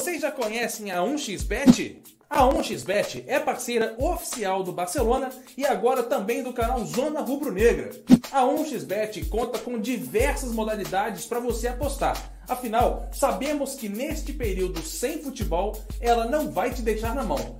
Vocês já conhecem a 1xBet? A 1xBet é parceira oficial do Barcelona e agora também do canal Zona Rubro Negra. A 1xBet conta com diversas modalidades para você apostar. Afinal, sabemos que neste período sem futebol, ela não vai te deixar na mão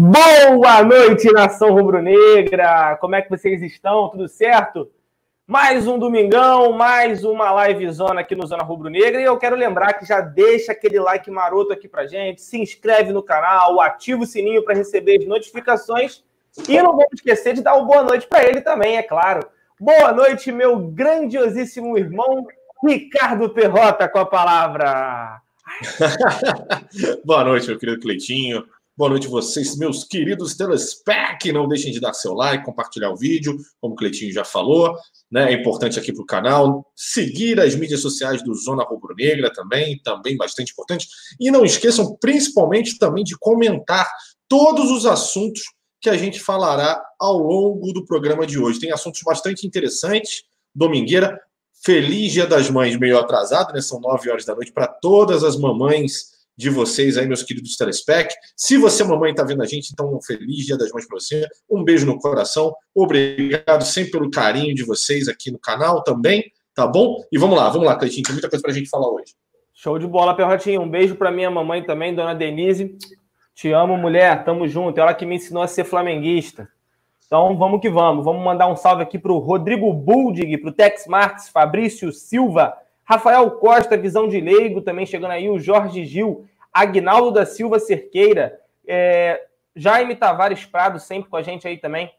Boa noite, nação rubro-negra! Como é que vocês estão? Tudo certo? Mais um domingão, mais uma live zona aqui no Zona Rubro Negra. E eu quero lembrar que já deixa aquele like maroto aqui pra gente, se inscreve no canal, ativa o sininho para receber as notificações. E não vamos esquecer de dar uma boa noite para ele também, é claro. Boa noite, meu grandiosíssimo irmão Ricardo Perrota com a palavra. boa noite, meu querido Cleitinho. Boa noite vocês, meus queridos telespec. Não deixem de dar seu like, compartilhar o vídeo, como o Cleitinho já falou. Né? É importante aqui para o canal. Seguir as mídias sociais do Zona Rubro Negra também, também bastante importante. E não esqueçam, principalmente, também de comentar todos os assuntos que a gente falará ao longo do programa de hoje. Tem assuntos bastante interessantes. Domingueira, feliz Dia das Mães, meio atrasado, né? São nove horas da noite para todas as mamães de vocês aí, meus queridos telespec. Se você, mamãe, está vendo a gente, então um feliz Dia das Mães para você. Um beijo no coração. Obrigado sempre pelo carinho de vocês aqui no canal também, tá bom? E vamos lá, vamos lá, Cleitinho, tem muita coisa para a gente falar hoje. Show de bola, Perrotinho. Um beijo para minha mamãe também, dona Denise. Te amo, mulher. Tamo junto. Ela que me ensinou a ser flamenguista. Então vamos que vamos. Vamos mandar um salve aqui para o Rodrigo Buldig, para o Tex Marques, Fabrício Silva, Rafael Costa, visão de leigo, também chegando aí, o Jorge Gil, Agnaldo da Silva Cerqueira, é, Jaime Tavares Prado, sempre com a gente aí também.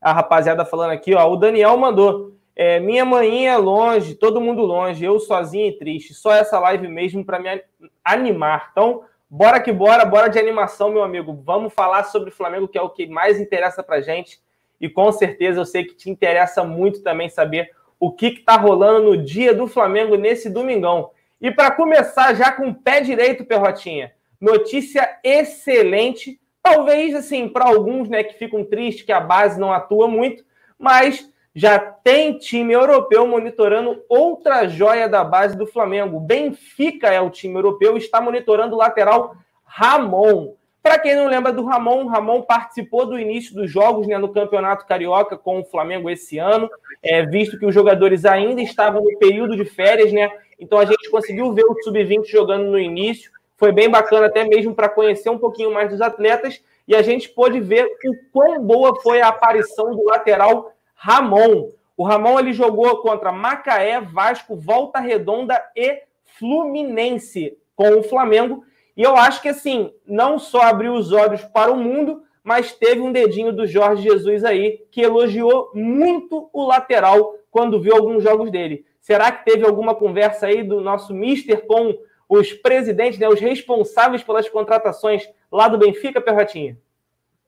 A rapaziada falando aqui, ó. O Daniel mandou. É, minha manhã é longe, todo mundo longe, eu sozinho e triste. Só essa live mesmo para me animar. Então, bora que bora, bora de animação, meu amigo. Vamos falar sobre o Flamengo, que é o que mais interessa pra gente. E com certeza eu sei que te interessa muito também saber o que está rolando no dia do Flamengo nesse domingão. E para começar já com o pé direito, Perrotinha, notícia excelente. Talvez, assim, para alguns né, que ficam tristes que a base não atua muito, mas já tem time europeu monitorando outra joia da base do Flamengo. Benfica é o time europeu, está monitorando o lateral Ramon. Para quem não lembra do Ramon, Ramon participou do início dos jogos né, no Campeonato Carioca com o Flamengo esse ano, é, visto que os jogadores ainda estavam no período de férias, né? Então a gente conseguiu ver o Sub-20 jogando no início. Foi bem bacana até mesmo para conhecer um pouquinho mais dos atletas e a gente pôde ver o quão boa foi a aparição do lateral Ramon. O Ramon ele jogou contra Macaé, Vasco, Volta Redonda e Fluminense com o Flamengo e eu acho que, assim, não só abriu os olhos para o mundo, mas teve um dedinho do Jorge Jesus aí, que elogiou muito o lateral quando viu alguns jogos dele. Será que teve alguma conversa aí do nosso mister com os presidentes, né, os responsáveis pelas contratações lá do Benfica, Perrotinha?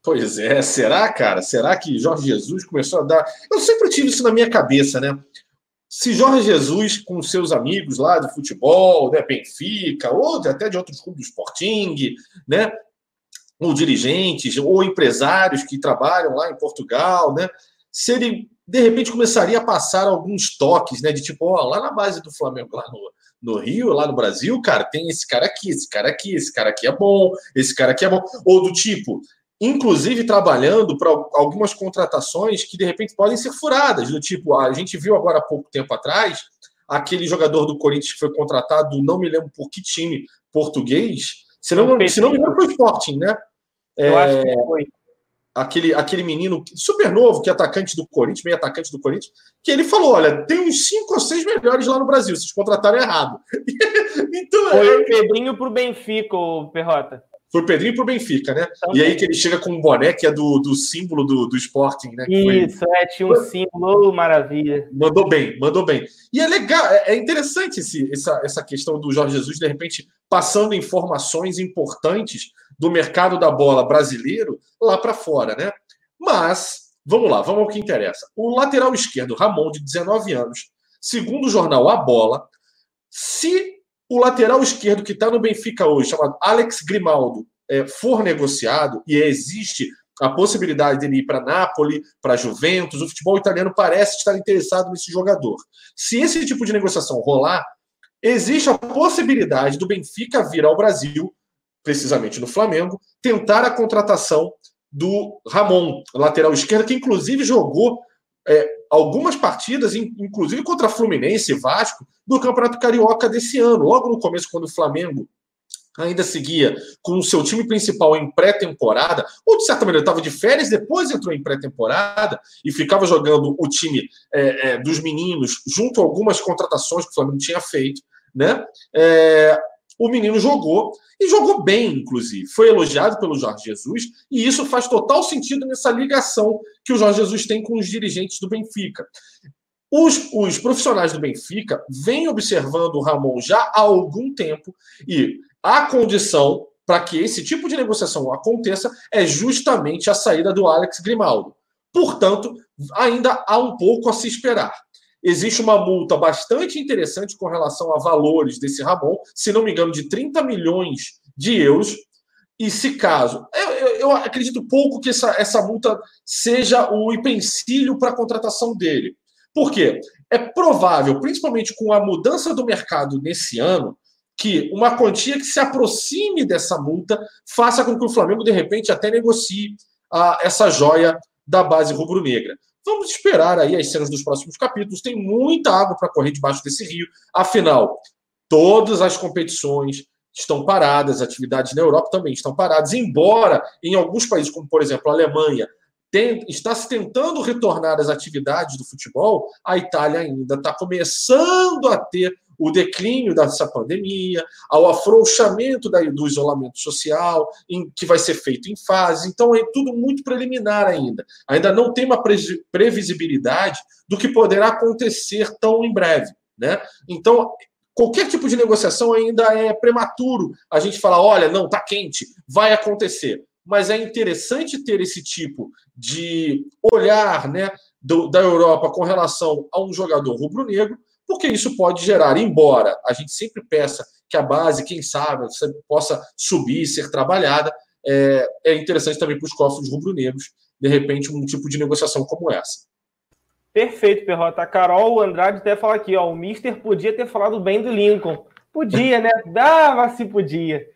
Pois é, será, cara? Será que Jorge Jesus começou a dar. Eu sempre tive isso na minha cabeça, né? Se Jorge Jesus, com seus amigos lá de futebol, né, Benfica, ou até de outros clubes do Sporting, né, ou dirigentes, ou empresários que trabalham lá em Portugal, né, se ele de repente começaria a passar alguns toques, né, de tipo, ó, lá na base do Flamengo, lá no, no Rio, lá no Brasil, cara, tem esse cara aqui, esse cara aqui, esse cara aqui é bom, esse cara aqui é bom, ou do tipo, inclusive trabalhando para algumas contratações que de repente podem ser furadas, do tipo, a gente viu agora há pouco tempo atrás aquele jogador do Corinthians que foi contratado, não me lembro por que time português, se não, se não me engano foi o Sporting, né? Eu é, acho que foi. Aquele, aquele menino super novo, que é atacante do Corinthians, meio atacante do Corinthians, que ele falou: olha, tem uns cinco ou seis melhores lá no Brasil, vocês contrataram errado. então, foi é... o Pedrinho pro Benfica, o Perrota. Foi o Pedrinho pro Benfica, né? Também. E aí que ele chega com um boné que é do, do símbolo do, do Sporting, né? Isso, foi... é, tinha um símbolo, maravilha. Mandou bem, mandou bem. E é legal, é, é interessante esse, essa, essa questão do Jorge Jesus, de repente, passando informações importantes do mercado da bola brasileiro lá para fora, né? Mas, vamos lá, vamos ao que interessa. O lateral esquerdo, Ramon, de 19 anos, segundo o jornal A Bola, se o lateral esquerdo que está no Benfica hoje, chamado Alex Grimaldo, é, for negociado, e existe a possibilidade dele ir para Napoli, para Juventus, o futebol italiano parece estar interessado nesse jogador. Se esse tipo de negociação rolar, existe a possibilidade do Benfica vir ao Brasil, precisamente no Flamengo, tentar a contratação do Ramon, lateral esquerdo, que inclusive jogou é, algumas partidas, inclusive contra Fluminense e Vasco, do Campeonato Carioca desse ano. Logo no começo, quando o Flamengo ainda seguia com o seu time principal em pré-temporada, ou de certa maneira estava de férias, depois entrou em pré-temporada e ficava jogando o time é, é, dos meninos junto a algumas contratações que o Flamengo tinha feito, né? É, o menino jogou e jogou bem, inclusive. Foi elogiado pelo Jorge Jesus e isso faz total sentido nessa ligação que o Jorge Jesus tem com os dirigentes do Benfica. Os, os profissionais do Benfica vêm observando o Ramon já há algum tempo e a condição para que esse tipo de negociação aconteça é justamente a saída do Alex Grimaldo. Portanto, ainda há um pouco a se esperar. Existe uma multa bastante interessante com relação a valores desse Ramon, se não me engano, de 30 milhões de euros. E se caso, eu, eu, eu acredito pouco que essa, essa multa seja o empecilho para a contratação dele. Por quê? É provável, principalmente com a mudança do mercado nesse ano, que uma quantia que se aproxime dessa multa faça com que o Flamengo, de repente, até negocie a, essa joia da base rubro-negra. Vamos esperar aí as cenas dos próximos capítulos. Tem muita água para correr debaixo desse rio. Afinal, todas as competições estão paradas, atividades na Europa também estão paradas, embora em alguns países, como por exemplo a Alemanha, tem, está se tentando retornar às atividades do futebol, a Itália ainda está começando a ter o declínio dessa pandemia, ao afrouxamento da, do isolamento social, em, que vai ser feito em fase. Então, é tudo muito preliminar ainda. Ainda não tem uma pre, previsibilidade do que poderá acontecer tão em breve. Né? Então, qualquer tipo de negociação ainda é prematuro a gente falar: olha, não, está quente, vai acontecer. Mas é interessante ter esse tipo de olhar né, do, da Europa com relação a um jogador rubro-negro, porque isso pode gerar, embora a gente sempre peça que a base, quem sabe, possa subir, ser trabalhada, é, é interessante também para os cofres rubro-negros, de repente, um tipo de negociação como essa. Perfeito, Perrota. A Carol Andrade até fala aqui, ó, o Mister podia ter falado bem do Lincoln. Podia, né? Dava se podia.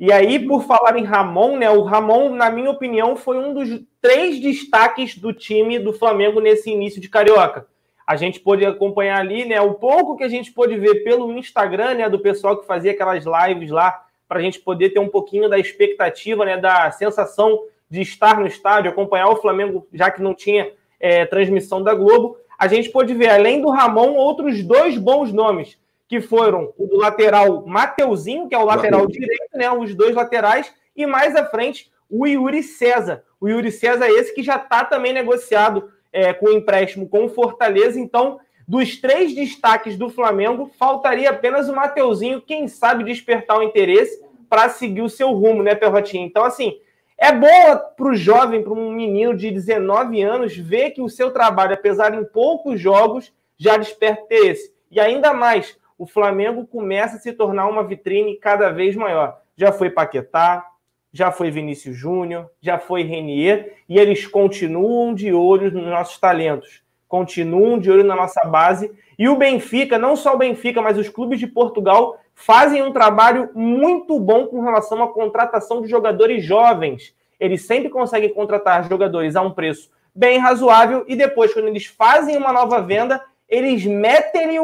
E aí, por falar em Ramon, né? O Ramon, na minha opinião, foi um dos três destaques do time do Flamengo nesse início de Carioca a gente pôde acompanhar ali, né? O pouco que a gente pôde ver pelo Instagram, né? Do pessoal que fazia aquelas lives lá, para a gente poder ter um pouquinho da expectativa, né? Da sensação de estar no estádio, acompanhar o Flamengo, já que não tinha é, transmissão da Globo. A gente pôde ver, além do Ramon, outros dois bons nomes, que foram o do lateral Mateuzinho, que é o lateral direito, né? Os dois laterais, e mais à frente, o Yuri César. O Yuri César, é esse que já está também negociado é, com empréstimo com o Fortaleza. Então, dos três destaques do Flamengo, faltaria apenas o Mateuzinho, quem sabe despertar o interesse para seguir o seu rumo, né, Perrotinho? Então, assim, é bom para o jovem, para um menino de 19 anos, ver que o seu trabalho, apesar de em poucos jogos, já desperta interesse. E ainda mais, o Flamengo começa a se tornar uma vitrine cada vez maior. Já foi Paquetá, já foi Vinícius Júnior, já foi Renier, e eles continuam de olho nos nossos talentos, continuam de olho na nossa base. E o Benfica, não só o Benfica, mas os clubes de Portugal fazem um trabalho muito bom com relação à contratação de jogadores jovens. Eles sempre conseguem contratar jogadores a um preço bem razoável e depois, quando eles fazem uma nova venda, eles metem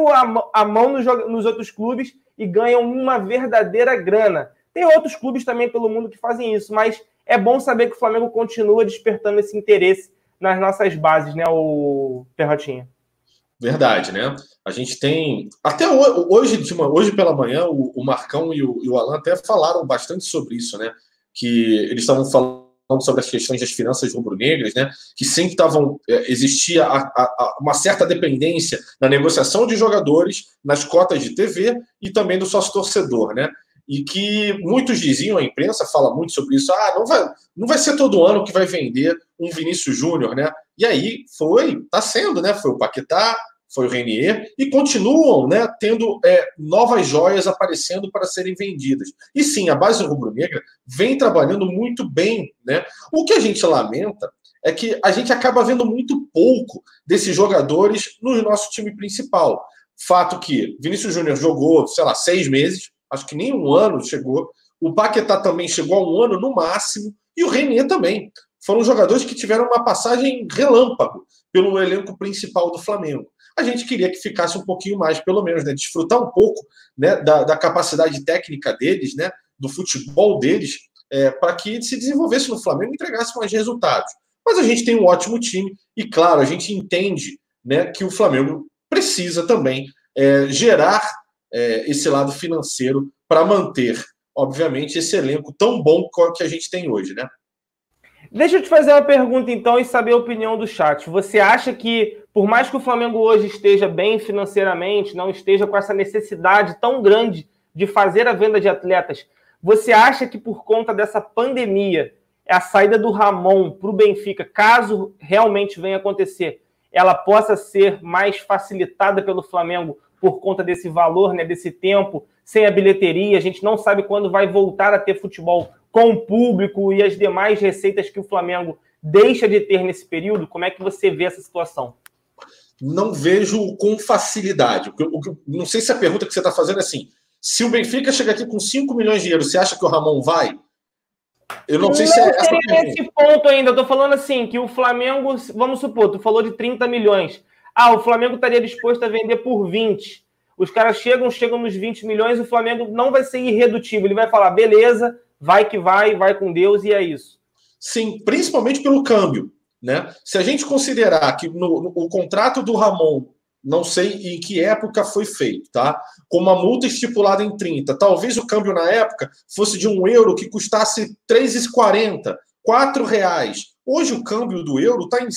a mão nos outros clubes e ganham uma verdadeira grana. Tem outros clubes também pelo mundo que fazem isso, mas é bom saber que o Flamengo continua despertando esse interesse nas nossas bases, né, o Perrotinha? Verdade, né? A gente tem. Até hoje, uma, hoje pela manhã, o, Marcão e o, e o Alan até falaram bastante sobre isso, né? Que eles estavam falando sobre as questões das finanças rubro-negras, né? Que sempre estavam. É, existia a, a, uma certa dependência na negociação de jogadores, nas cotas de TV e também do sócio torcedor, né? E que muitos diziam, a imprensa fala muito sobre isso, ah, não vai, não vai ser todo ano que vai vender um Vinícius Júnior, né? E aí foi, tá sendo, né? Foi o Paquetá, foi o Renier, e continuam né, tendo é, novas joias aparecendo para serem vendidas. E sim, a base rubro-negra vem trabalhando muito bem. Né? O que a gente lamenta é que a gente acaba vendo muito pouco desses jogadores no nosso time principal. Fato que Vinícius Júnior jogou, sei lá, seis meses, acho que nem um ano chegou. O Paquetá também chegou a um ano no máximo, e o Renier também. Foram jogadores que tiveram uma passagem relâmpago pelo elenco principal do Flamengo a gente queria que ficasse um pouquinho mais, pelo menos, né? Desfrutar um pouco né, da, da capacidade técnica deles, né? Do futebol deles, é, para que se desenvolvesse no Flamengo e entregasse mais resultados. Mas a gente tem um ótimo time e, claro, a gente entende né, que o Flamengo precisa também é, gerar é, esse lado financeiro para manter, obviamente, esse elenco tão bom que a gente tem hoje, né? Deixa eu te fazer uma pergunta então e saber a opinião do chat. Você acha que, por mais que o Flamengo hoje esteja bem financeiramente, não esteja com essa necessidade tão grande de fazer a venda de atletas, você acha que por conta dessa pandemia, a saída do Ramon para o Benfica, caso realmente venha acontecer, ela possa ser mais facilitada pelo Flamengo por conta desse valor, né, desse tempo, sem a bilheteria, a gente não sabe quando vai voltar a ter futebol com o público e as demais receitas que o Flamengo deixa de ter nesse período? Como é que você vê essa situação? Não vejo com facilidade. Não sei se a pergunta que você está fazendo é assim: se o Benfica chegar aqui com 5 milhões de euros, você acha que o Ramon vai? Eu não sei não se é essa nesse ponto ainda. Eu tô falando assim, que o Flamengo, vamos supor, tu falou de 30 milhões. Ah, o Flamengo estaria disposto a vender por 20. Os caras chegam, chegam nos 20 milhões, o Flamengo não vai ser irredutível. Ele vai falar, beleza, vai que vai, vai com Deus e é isso. Sim, principalmente pelo câmbio. Né? Se a gente considerar que no, no, o contrato do Ramon, não sei em que época foi feito, tá? Com uma multa estipulada em 30, talvez o câmbio na época fosse de um euro que custasse 3,40, 4 reais. Hoje o câmbio do euro está em,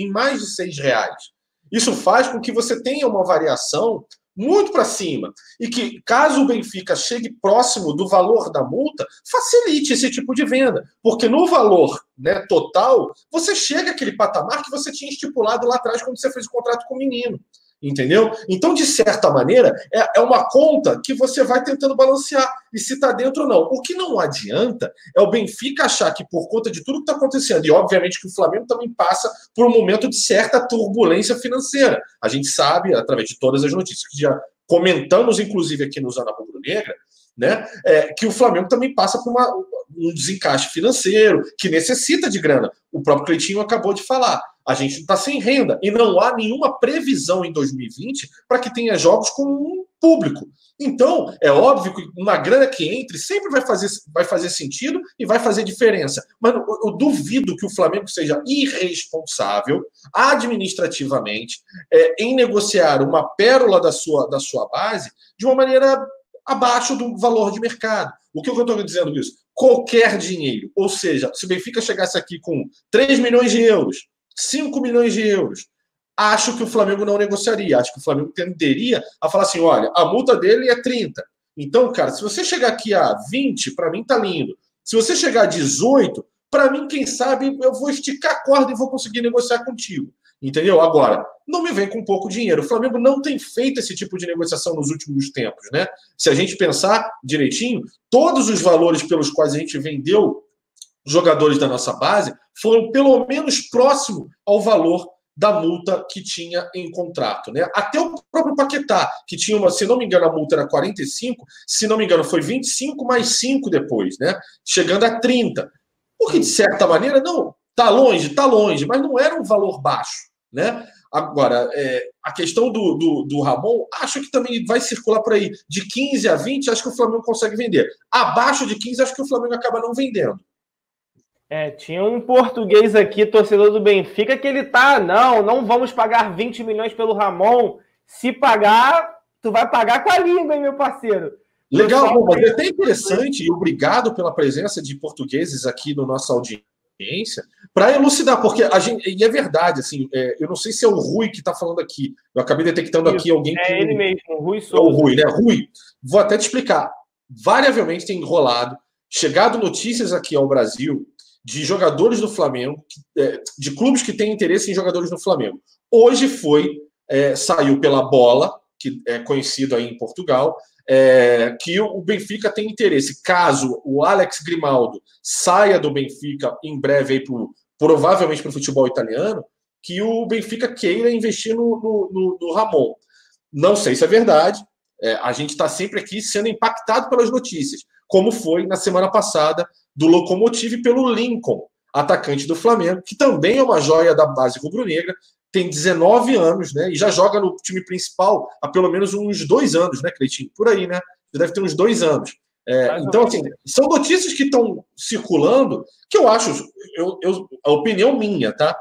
em mais de 6 reais. Isso faz com que você tenha uma variação muito para cima. E que, caso o Benfica chegue próximo do valor da multa, facilite esse tipo de venda. Porque no valor né, total, você chega àquele patamar que você tinha estipulado lá atrás quando você fez o contrato com o menino. Entendeu? Então, de certa maneira, é, é uma conta que você vai tentando balancear e se está dentro ou não. O que não adianta é o Benfica achar que, por conta de tudo que está acontecendo, e obviamente que o Flamengo também passa por um momento de certa turbulência financeira. A gente sabe, através de todas as notícias que já comentamos, inclusive aqui no Zona Rubro Negra, né, é, que o Flamengo também passa por uma, um desencaixe financeiro, que necessita de grana. O próprio Cleitinho acabou de falar. A gente está sem renda e não há nenhuma previsão em 2020 para que tenha jogos com um público. Então, é óbvio que uma grana que entre sempre vai fazer, vai fazer sentido e vai fazer diferença. Mas eu, eu duvido que o Flamengo seja irresponsável administrativamente é, em negociar uma pérola da sua, da sua base de uma maneira abaixo do valor de mercado. O que eu estou dizendo isso? Qualquer dinheiro. Ou seja, se o Benfica chegasse aqui com 3 milhões de euros, 5 milhões de euros. Acho que o Flamengo não negociaria. Acho que o Flamengo tenderia a falar assim: olha, a multa dele é 30. Então, cara, se você chegar aqui a 20, para mim tá lindo. Se você chegar a 18, para mim, quem sabe, eu vou esticar a corda e vou conseguir negociar contigo. Entendeu? Agora, não me vem com pouco dinheiro. O Flamengo não tem feito esse tipo de negociação nos últimos tempos, né? Se a gente pensar direitinho, todos os valores pelos quais a gente vendeu jogadores da nossa base foram pelo menos próximo ao valor da multa que tinha em contrato, né? Até o próprio Paquetá, que tinha uma, se não me engano, a multa era 45, se não me engano, foi 25 mais 5 depois, né? Chegando a 30. Porque, de certa maneira, não, tá longe, tá longe, mas não era um valor baixo, né? Agora, é, a questão do, do, do, Ramon, acho que também vai circular por aí. De 15 a 20, acho que o Flamengo consegue vender. Abaixo de 15, acho que o Flamengo acaba não vendendo. É, tinha um português aqui, torcedor do Benfica, que ele tá, não, não vamos pagar 20 milhões pelo Ramon. Se pagar, tu vai pagar com a língua, hein, meu parceiro? Legal, bom, mas é até interessante, e obrigado pela presença de portugueses aqui no nossa audiência, para elucidar, porque a gente, e é verdade, assim, é, eu não sei se é o Rui que está falando aqui, eu acabei detectando Isso, aqui alguém é que. É ele mesmo, o Rui Souza. É o Rui, né? Rui, vou até te explicar. variavelmente tem enrolado, chegado notícias aqui ao Brasil de jogadores do Flamengo, é, de clubes que têm interesse em jogadores do Flamengo. Hoje foi, é, saiu pela bola, que é conhecido aí em Portugal, é, que o Benfica tem interesse. Caso o Alex Grimaldo saia do Benfica em breve aí pro, provavelmente para o futebol italiano, que o Benfica queira investir no, no, no, no Ramon. Não sei se é verdade. É, a gente está sempre aqui sendo impactado pelas notícias, como foi na semana passada do Locomotive pelo Lincoln, atacante do Flamengo, que também é uma joia da base rubro-negra, tem 19 anos, né? E já joga no time principal há pelo menos uns dois anos, né, Cleitinho? Por aí, né? Já deve ter uns dois anos. É, então, assim, são notícias que estão circulando que eu acho, eu, eu, a opinião minha, tá?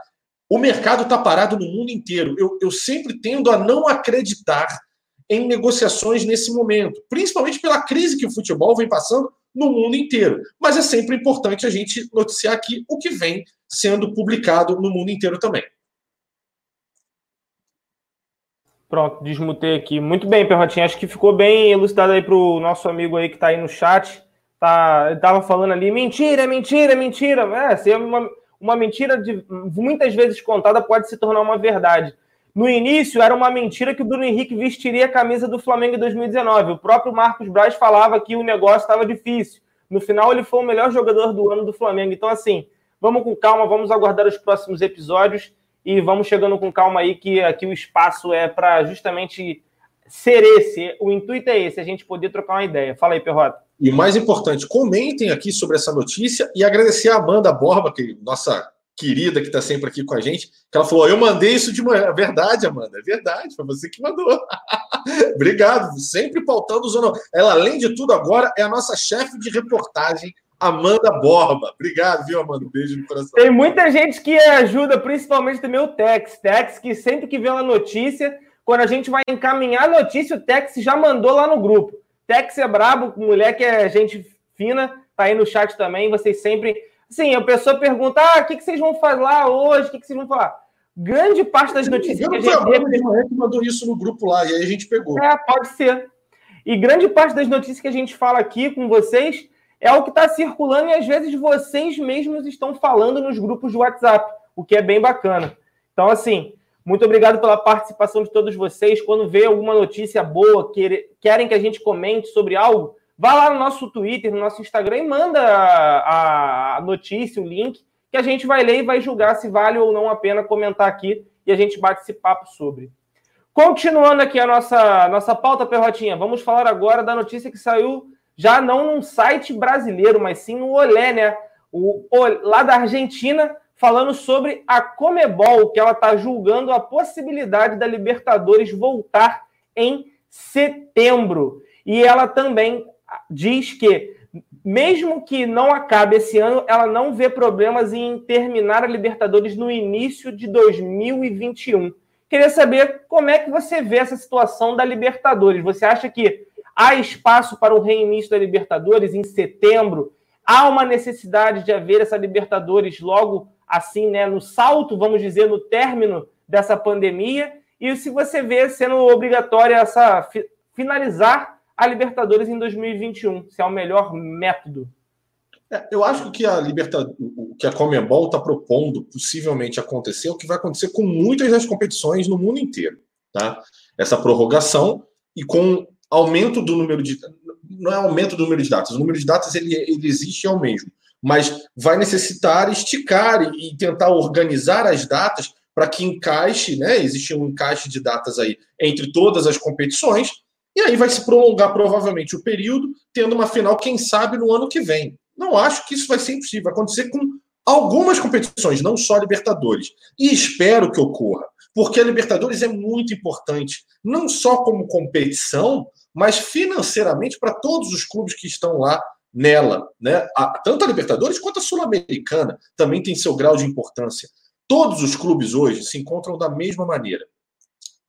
O mercado está parado no mundo inteiro. Eu, eu sempre tendo a não acreditar em negociações nesse momento, principalmente pela crise que o futebol vem passando no mundo inteiro. Mas é sempre importante a gente noticiar aqui o que vem sendo publicado no mundo inteiro também. Pronto, desmutei aqui. Muito bem, Perrotinho. Acho que ficou bem elucidado aí para o nosso amigo aí que está aí no chat. Tá, estava falando ali, mentira, mentira, mentira. É, se é uma, uma mentira de, muitas vezes contada pode se tornar uma verdade. No início, era uma mentira que o Bruno Henrique vestiria a camisa do Flamengo em 2019. O próprio Marcos Braz falava que o negócio estava difícil. No final, ele foi o melhor jogador do ano do Flamengo. Então, assim, vamos com calma, vamos aguardar os próximos episódios e vamos chegando com calma aí, que aqui o espaço é para justamente ser esse. O intuito é esse, a gente poder trocar uma ideia. Fala aí, Perrota. E o mais importante, comentem aqui sobre essa notícia e agradecer a Amanda Borba, que nossa querida que está sempre aqui com a gente, que ela falou: Eu mandei isso de manhã. Verdade, Amanda, é verdade, foi você que mandou. Obrigado, sempre pautando o Zona. Ela, além de tudo, agora é a nossa chefe de reportagem. Amanda Borba. Obrigado, viu, Amanda? Beijo no coração. Tem muita gente que ajuda, principalmente também o Tex. Tex, que sempre que vê uma notícia, quando a gente vai encaminhar a notícia, o Tex já mandou lá no grupo. Tex é brabo, mulher que é gente fina, tá aí no chat também. Vocês sempre Sim, a pessoa pergunta: ah, o que, que vocês vão falar hoje? O que, que vocês vão falar? Grande parte das notícias que a gente. Teve... que mandou isso no grupo lá, e aí a gente pegou. É, pode ser. E grande parte das notícias que a gente fala aqui com vocês é o que está circulando e às vezes vocês mesmos estão falando nos grupos de WhatsApp, o que é bem bacana. Então, assim, muito obrigado pela participação de todos vocês. Quando vê alguma notícia boa, querem que a gente comente sobre algo, Vá lá no nosso Twitter, no nosso Instagram e manda a, a notícia, o link, que a gente vai ler e vai julgar se vale ou não a pena comentar aqui e a gente bate esse papo sobre. Continuando aqui a nossa, nossa pauta, Perrotinha, vamos falar agora da notícia que saiu já não num site brasileiro, mas sim no Olé, né? O, o, lá da Argentina, falando sobre a Comebol, que ela está julgando a possibilidade da Libertadores voltar em setembro. E ela também diz que, mesmo que não acabe esse ano, ela não vê problemas em terminar a Libertadores no início de 2021. Queria saber como é que você vê essa situação da Libertadores. Você acha que há espaço para o reinício da Libertadores em setembro? Há uma necessidade de haver essa Libertadores logo assim, né, no salto, vamos dizer, no término dessa pandemia? E se você vê sendo obrigatória essa finalizar a Libertadores em 2021, se é o melhor método. É, eu acho que a Libertadores, o que a Comembol está propondo possivelmente acontecer, é o que vai acontecer com muitas das competições no mundo inteiro, tá? Essa prorrogação e com aumento do número de não é aumento do número de datas, o número de datas ele, ele existe é o mesmo, mas vai necessitar esticar e, e tentar organizar as datas para que encaixe, né? Existe um encaixe de datas aí entre todas as competições e aí vai se prolongar provavelmente o período, tendo uma final, quem sabe, no ano que vem. Não acho que isso vai ser impossível. Vai acontecer com algumas competições, não só a Libertadores. E espero que ocorra, porque a Libertadores é muito importante, não só como competição, mas financeiramente para todos os clubes que estão lá nela. Né? A, tanto a Libertadores quanto a Sul-Americana também tem seu grau de importância. Todos os clubes hoje se encontram da mesma maneira.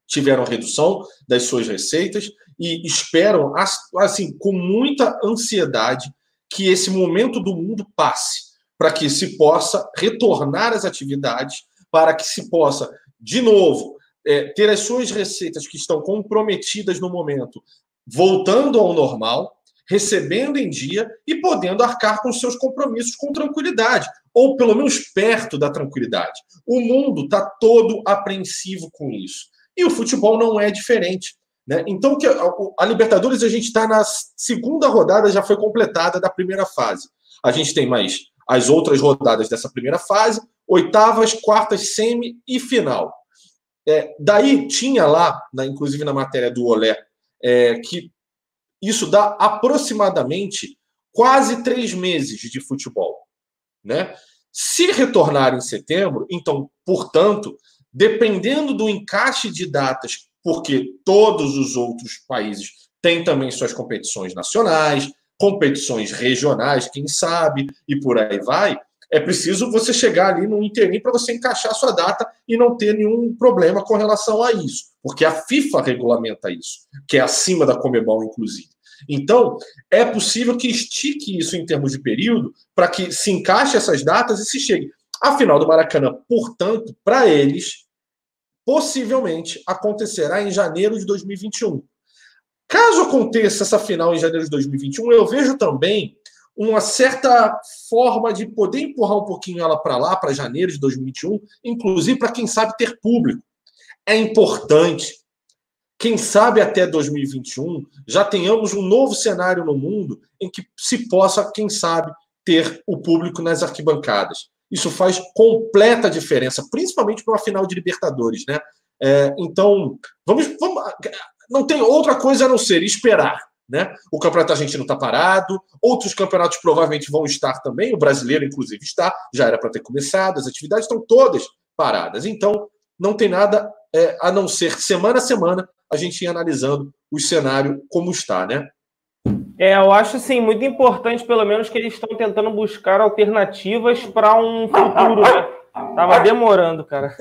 Tiveram redução das suas receitas e esperam, assim, com muita ansiedade, que esse momento do mundo passe, para que se possa retornar às atividades, para que se possa, de novo, é, ter as suas receitas que estão comprometidas no momento voltando ao normal, recebendo em dia e podendo arcar com seus compromissos com tranquilidade, ou pelo menos perto da tranquilidade. O mundo está todo apreensivo com isso. E o futebol não é diferente. Né? Então, a Libertadores, a gente está na segunda rodada, já foi completada da primeira fase. A gente tem mais as outras rodadas dessa primeira fase, oitavas, quartas, semi e final. É, daí tinha lá, na, inclusive na matéria do Olé, é, que isso dá aproximadamente quase três meses de futebol. Né? Se retornar em setembro, então, portanto, dependendo do encaixe de datas, porque todos os outros países têm também suas competições nacionais, competições regionais, quem sabe, e por aí vai, é preciso você chegar ali no interim para você encaixar a sua data e não ter nenhum problema com relação a isso, porque a FIFA regulamenta isso, que é acima da Comebol, inclusive. Então, é possível que estique isso em termos de período para que se encaixe essas datas e se chegue. A final do Maracanã, portanto, para eles, possivelmente acontecerá em janeiro de 2021. Caso aconteça essa final em janeiro de 2021, eu vejo também uma certa forma de poder empurrar um pouquinho ela para lá, para janeiro de 2021, inclusive para quem sabe ter público. É importante. Quem sabe até 2021 já tenhamos um novo cenário no mundo em que se possa, quem sabe, ter o público nas arquibancadas. Isso faz completa diferença, principalmente para uma final de Libertadores, né? É, então, vamos, vamos. Não tem outra coisa a não ser esperar. Né? O campeonato argentino está parado, outros campeonatos provavelmente vão estar também, o brasileiro, inclusive, está, já era para ter começado, as atividades estão todas paradas. Então, não tem nada é, a não ser semana a semana a gente ir analisando o cenário como está, né? É, eu acho assim, muito importante, pelo menos, que eles estão tentando buscar alternativas para um futuro, né? Tava demorando, cara.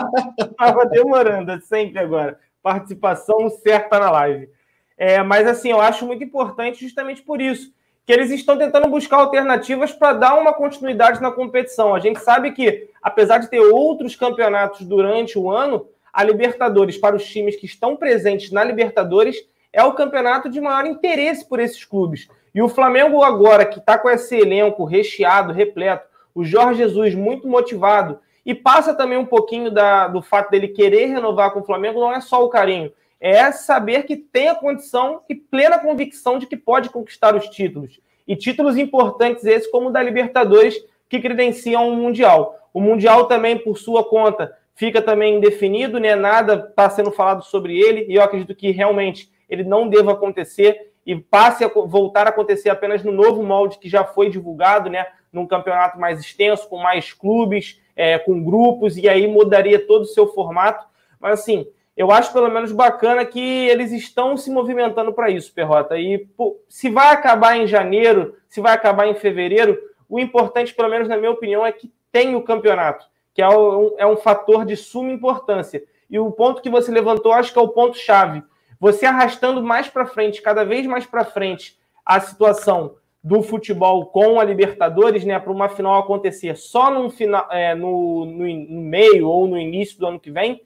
Tava demorando, sempre agora. Participação certa na live. É, mas assim, eu acho muito importante justamente por isso, que eles estão tentando buscar alternativas para dar uma continuidade na competição. A gente sabe que, apesar de ter outros campeonatos durante o ano, a Libertadores, para os times que estão presentes na Libertadores, é o campeonato de maior interesse por esses clubes. E o Flamengo, agora, que está com esse elenco recheado, repleto, o Jorge Jesus muito motivado, e passa também um pouquinho da, do fato dele querer renovar com o Flamengo, não é só o carinho, é saber que tem a condição e plena convicção de que pode conquistar os títulos. E títulos importantes esses, como o da Libertadores, que credenciam um Mundial. O Mundial também, por sua conta, fica também indefinido, né? Nada está sendo falado sobre ele, e eu acredito que realmente ele não deva acontecer e passe a voltar a acontecer apenas no novo molde que já foi divulgado, né? Num campeonato mais extenso, com mais clubes, é, com grupos, e aí mudaria todo o seu formato. Mas assim, eu acho pelo menos bacana que eles estão se movimentando para isso, Perrota. E pô, se vai acabar em janeiro, se vai acabar em fevereiro, o importante, pelo menos na minha opinião, é que tem o campeonato, que é um, é um fator de suma importância. E o ponto que você levantou, acho que é o ponto-chave. Você arrastando mais para frente, cada vez mais para frente, a situação do futebol com a Libertadores, né, para uma final acontecer só num final, é, no, no, no meio ou no início do ano que vem,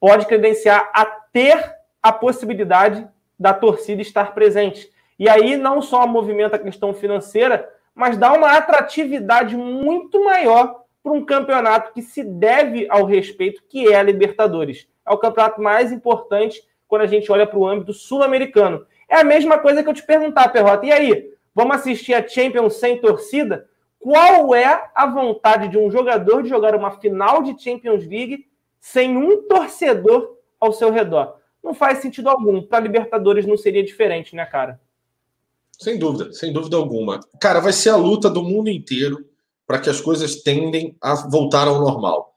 pode credenciar a ter a possibilidade da torcida estar presente. E aí não só movimenta a questão financeira, mas dá uma atratividade muito maior para um campeonato que se deve ao respeito, que é a Libertadores. É o campeonato mais importante quando a gente olha para o âmbito sul-americano. É a mesma coisa que eu te perguntar, Perrota. E aí, vamos assistir a Champions sem torcida? Qual é a vontade de um jogador de jogar uma final de Champions League sem um torcedor ao seu redor. Não faz sentido algum. Para Libertadores não seria diferente, né, cara? Sem dúvida, sem dúvida alguma. Cara, vai ser a luta do mundo inteiro para que as coisas tendem a voltar ao normal.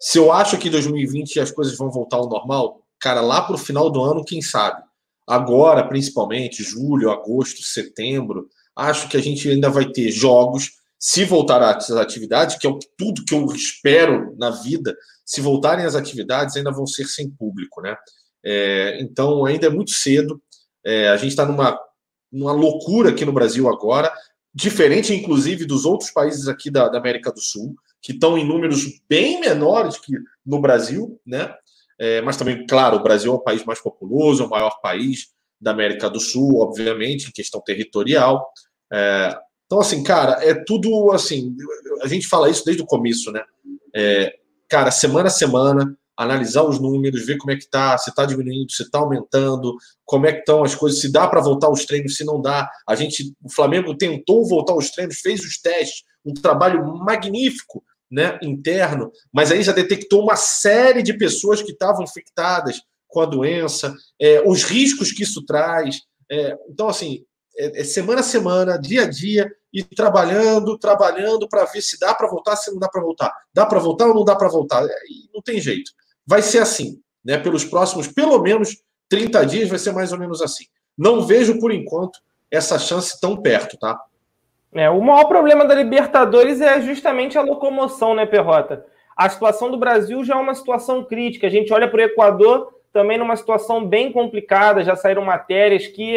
Se eu acho que 2020 as coisas vão voltar ao normal, cara, lá para o final do ano, quem sabe? Agora, principalmente, julho, agosto, setembro, acho que a gente ainda vai ter jogos. Se voltar às atividades, que é tudo que eu espero na vida, se voltarem às atividades, ainda vão ser sem público, né? É, então, ainda é muito cedo. É, a gente está numa, numa loucura aqui no Brasil agora, diferente, inclusive, dos outros países aqui da, da América do Sul, que estão em números bem menores que no Brasil, né? É, mas também, claro, o Brasil é o país mais populoso, é o maior país da América do Sul, obviamente, em questão territorial. É, então, assim, cara, é tudo assim. A gente fala isso desde o começo, né? É, cara, semana a semana, analisar os números, ver como é que tá, se está diminuindo, se está aumentando, como é que estão as coisas, se dá para voltar aos treinos, se não dá. A gente, o Flamengo tentou voltar aos treinos, fez os testes, um trabalho magnífico, né, interno, mas aí já detectou uma série de pessoas que estavam infectadas com a doença, é, os riscos que isso traz. É, então, assim, é, é semana a semana, dia a dia, e trabalhando, trabalhando para ver se dá para voltar, se não dá para voltar. Dá para voltar ou não dá para voltar? É, não tem jeito vai ser assim, né? Pelos próximos, pelo menos 30 dias, vai ser mais ou menos assim. Não vejo, por enquanto, essa chance tão perto, tá? É, o maior problema da Libertadores é justamente a locomoção, né, Perrota? A situação do Brasil já é uma situação crítica. A gente olha para o Equador também numa situação bem complicada, já saíram matérias que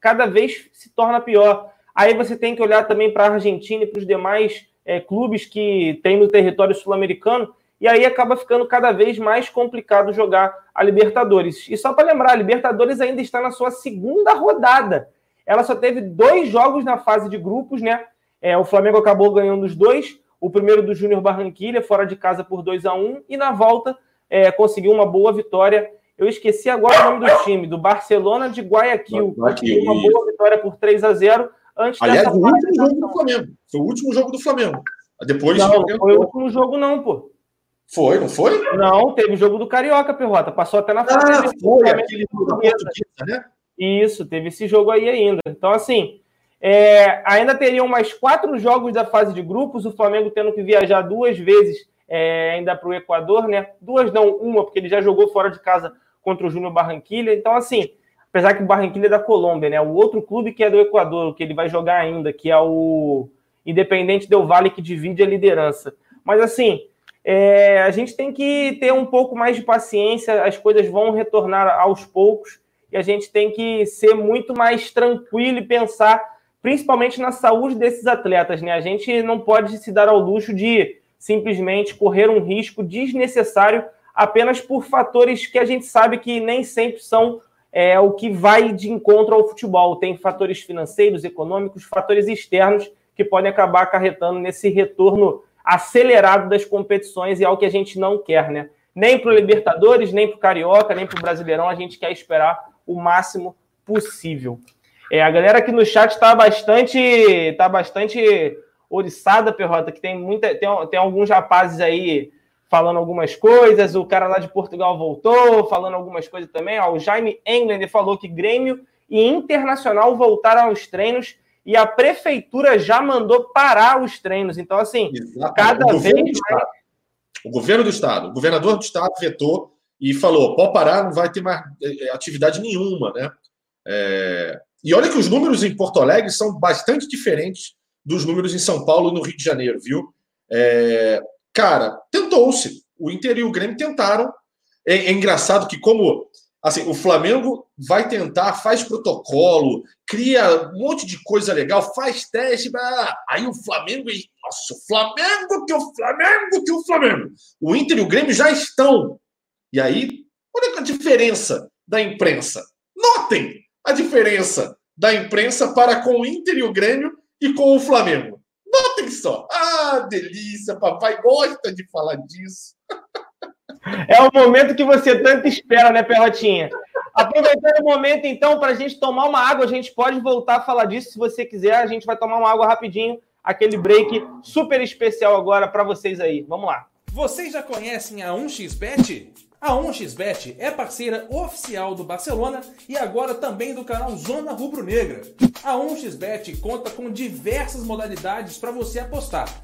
cada vez se torna pior. Aí você tem que olhar também para a Argentina e para os demais é, clubes que tem no território sul-americano e aí acaba ficando cada vez mais complicado jogar a Libertadores. E só para lembrar, a Libertadores ainda está na sua segunda rodada. Ela só teve dois jogos na fase de grupos, né? É, o Flamengo acabou ganhando os dois. O primeiro do Júnior Barranquilha, fora de casa por 2 a 1 e na volta é, conseguiu uma boa vitória. Eu esqueci agora o nome do time, do Barcelona de Guayaquil. Guayaquil uma boa vitória por 3 a 0 antes Aliás, o último jogo do Flamengo. Foi o último jogo do Flamengo. Depois não, não foi o último jogo, não, pô. Foi, não foi? Não, teve o jogo do Carioca, Perrota. Passou até na fase. Ah, foi, aquele jogo da portuguesa, né? Isso, teve esse jogo aí ainda. Então, assim, é, ainda teriam mais quatro jogos da fase de grupos, o Flamengo tendo que viajar duas vezes é, ainda para o Equador, né? Duas não, uma, porque ele já jogou fora de casa contra o Júnior Barranquilha. Então, assim, apesar que o Barranquilha é da Colômbia, né? O outro clube que é do Equador, que ele vai jogar ainda, que é o Independente Del Vale, que divide a liderança. Mas, assim, é, a gente tem que ter um pouco mais de paciência, as coisas vão retornar aos poucos e a gente tem que ser muito mais tranquilo e pensar principalmente na saúde desses atletas. Né? A gente não pode se dar ao luxo de simplesmente correr um risco desnecessário apenas por fatores que a gente sabe que nem sempre são é, o que vai de encontro ao futebol. Tem fatores financeiros, econômicos, fatores externos que podem acabar acarretando nesse retorno acelerado das competições e é o que a gente não quer, né? Nem para o Libertadores, nem para o Carioca, nem para o Brasileirão, a gente quer esperar o máximo possível. É, a galera aqui no chat está bastante, tá bastante oriçada, Perrota, que tem muita, tem, tem alguns rapazes aí falando algumas coisas, o cara lá de Portugal voltou, falando algumas coisas também. Ó, o Jaime Englander falou que Grêmio e Internacional voltaram aos treinos e a prefeitura já mandou parar os treinos. Então, assim, Exatamente. cada vez mais. O governo do estado, o governador do estado vetou e falou: pode parar, não vai ter mais é, é, atividade nenhuma, né? É... E olha que os números em Porto Alegre são bastante diferentes dos números em São Paulo e no Rio de Janeiro, viu? É... Cara, tentou-se. O Inter e o Grêmio tentaram. É, é engraçado que, como assim, o Flamengo vai tentar, faz protocolo, cria um monte de coisa legal, faz teste, aí o Flamengo, nossa, o Flamengo que o Flamengo que o Flamengo. O Inter e o Grêmio já estão. E aí, olha a diferença da imprensa. Notem a diferença da imprensa para com o Inter e o Grêmio e com o Flamengo. Notem só. Ah, delícia, papai gosta de falar disso. É o momento que você tanto espera, né, Perrotinha? Aproveitando o momento, então, para a gente tomar uma água, a gente pode voltar a falar disso se você quiser. A gente vai tomar uma água rapidinho, aquele break super especial agora para vocês aí. Vamos lá. Vocês já conhecem a 1xBet? A 1xBet é parceira oficial do Barcelona e agora também do canal Zona Rubro Negra. A 1xBet conta com diversas modalidades para você apostar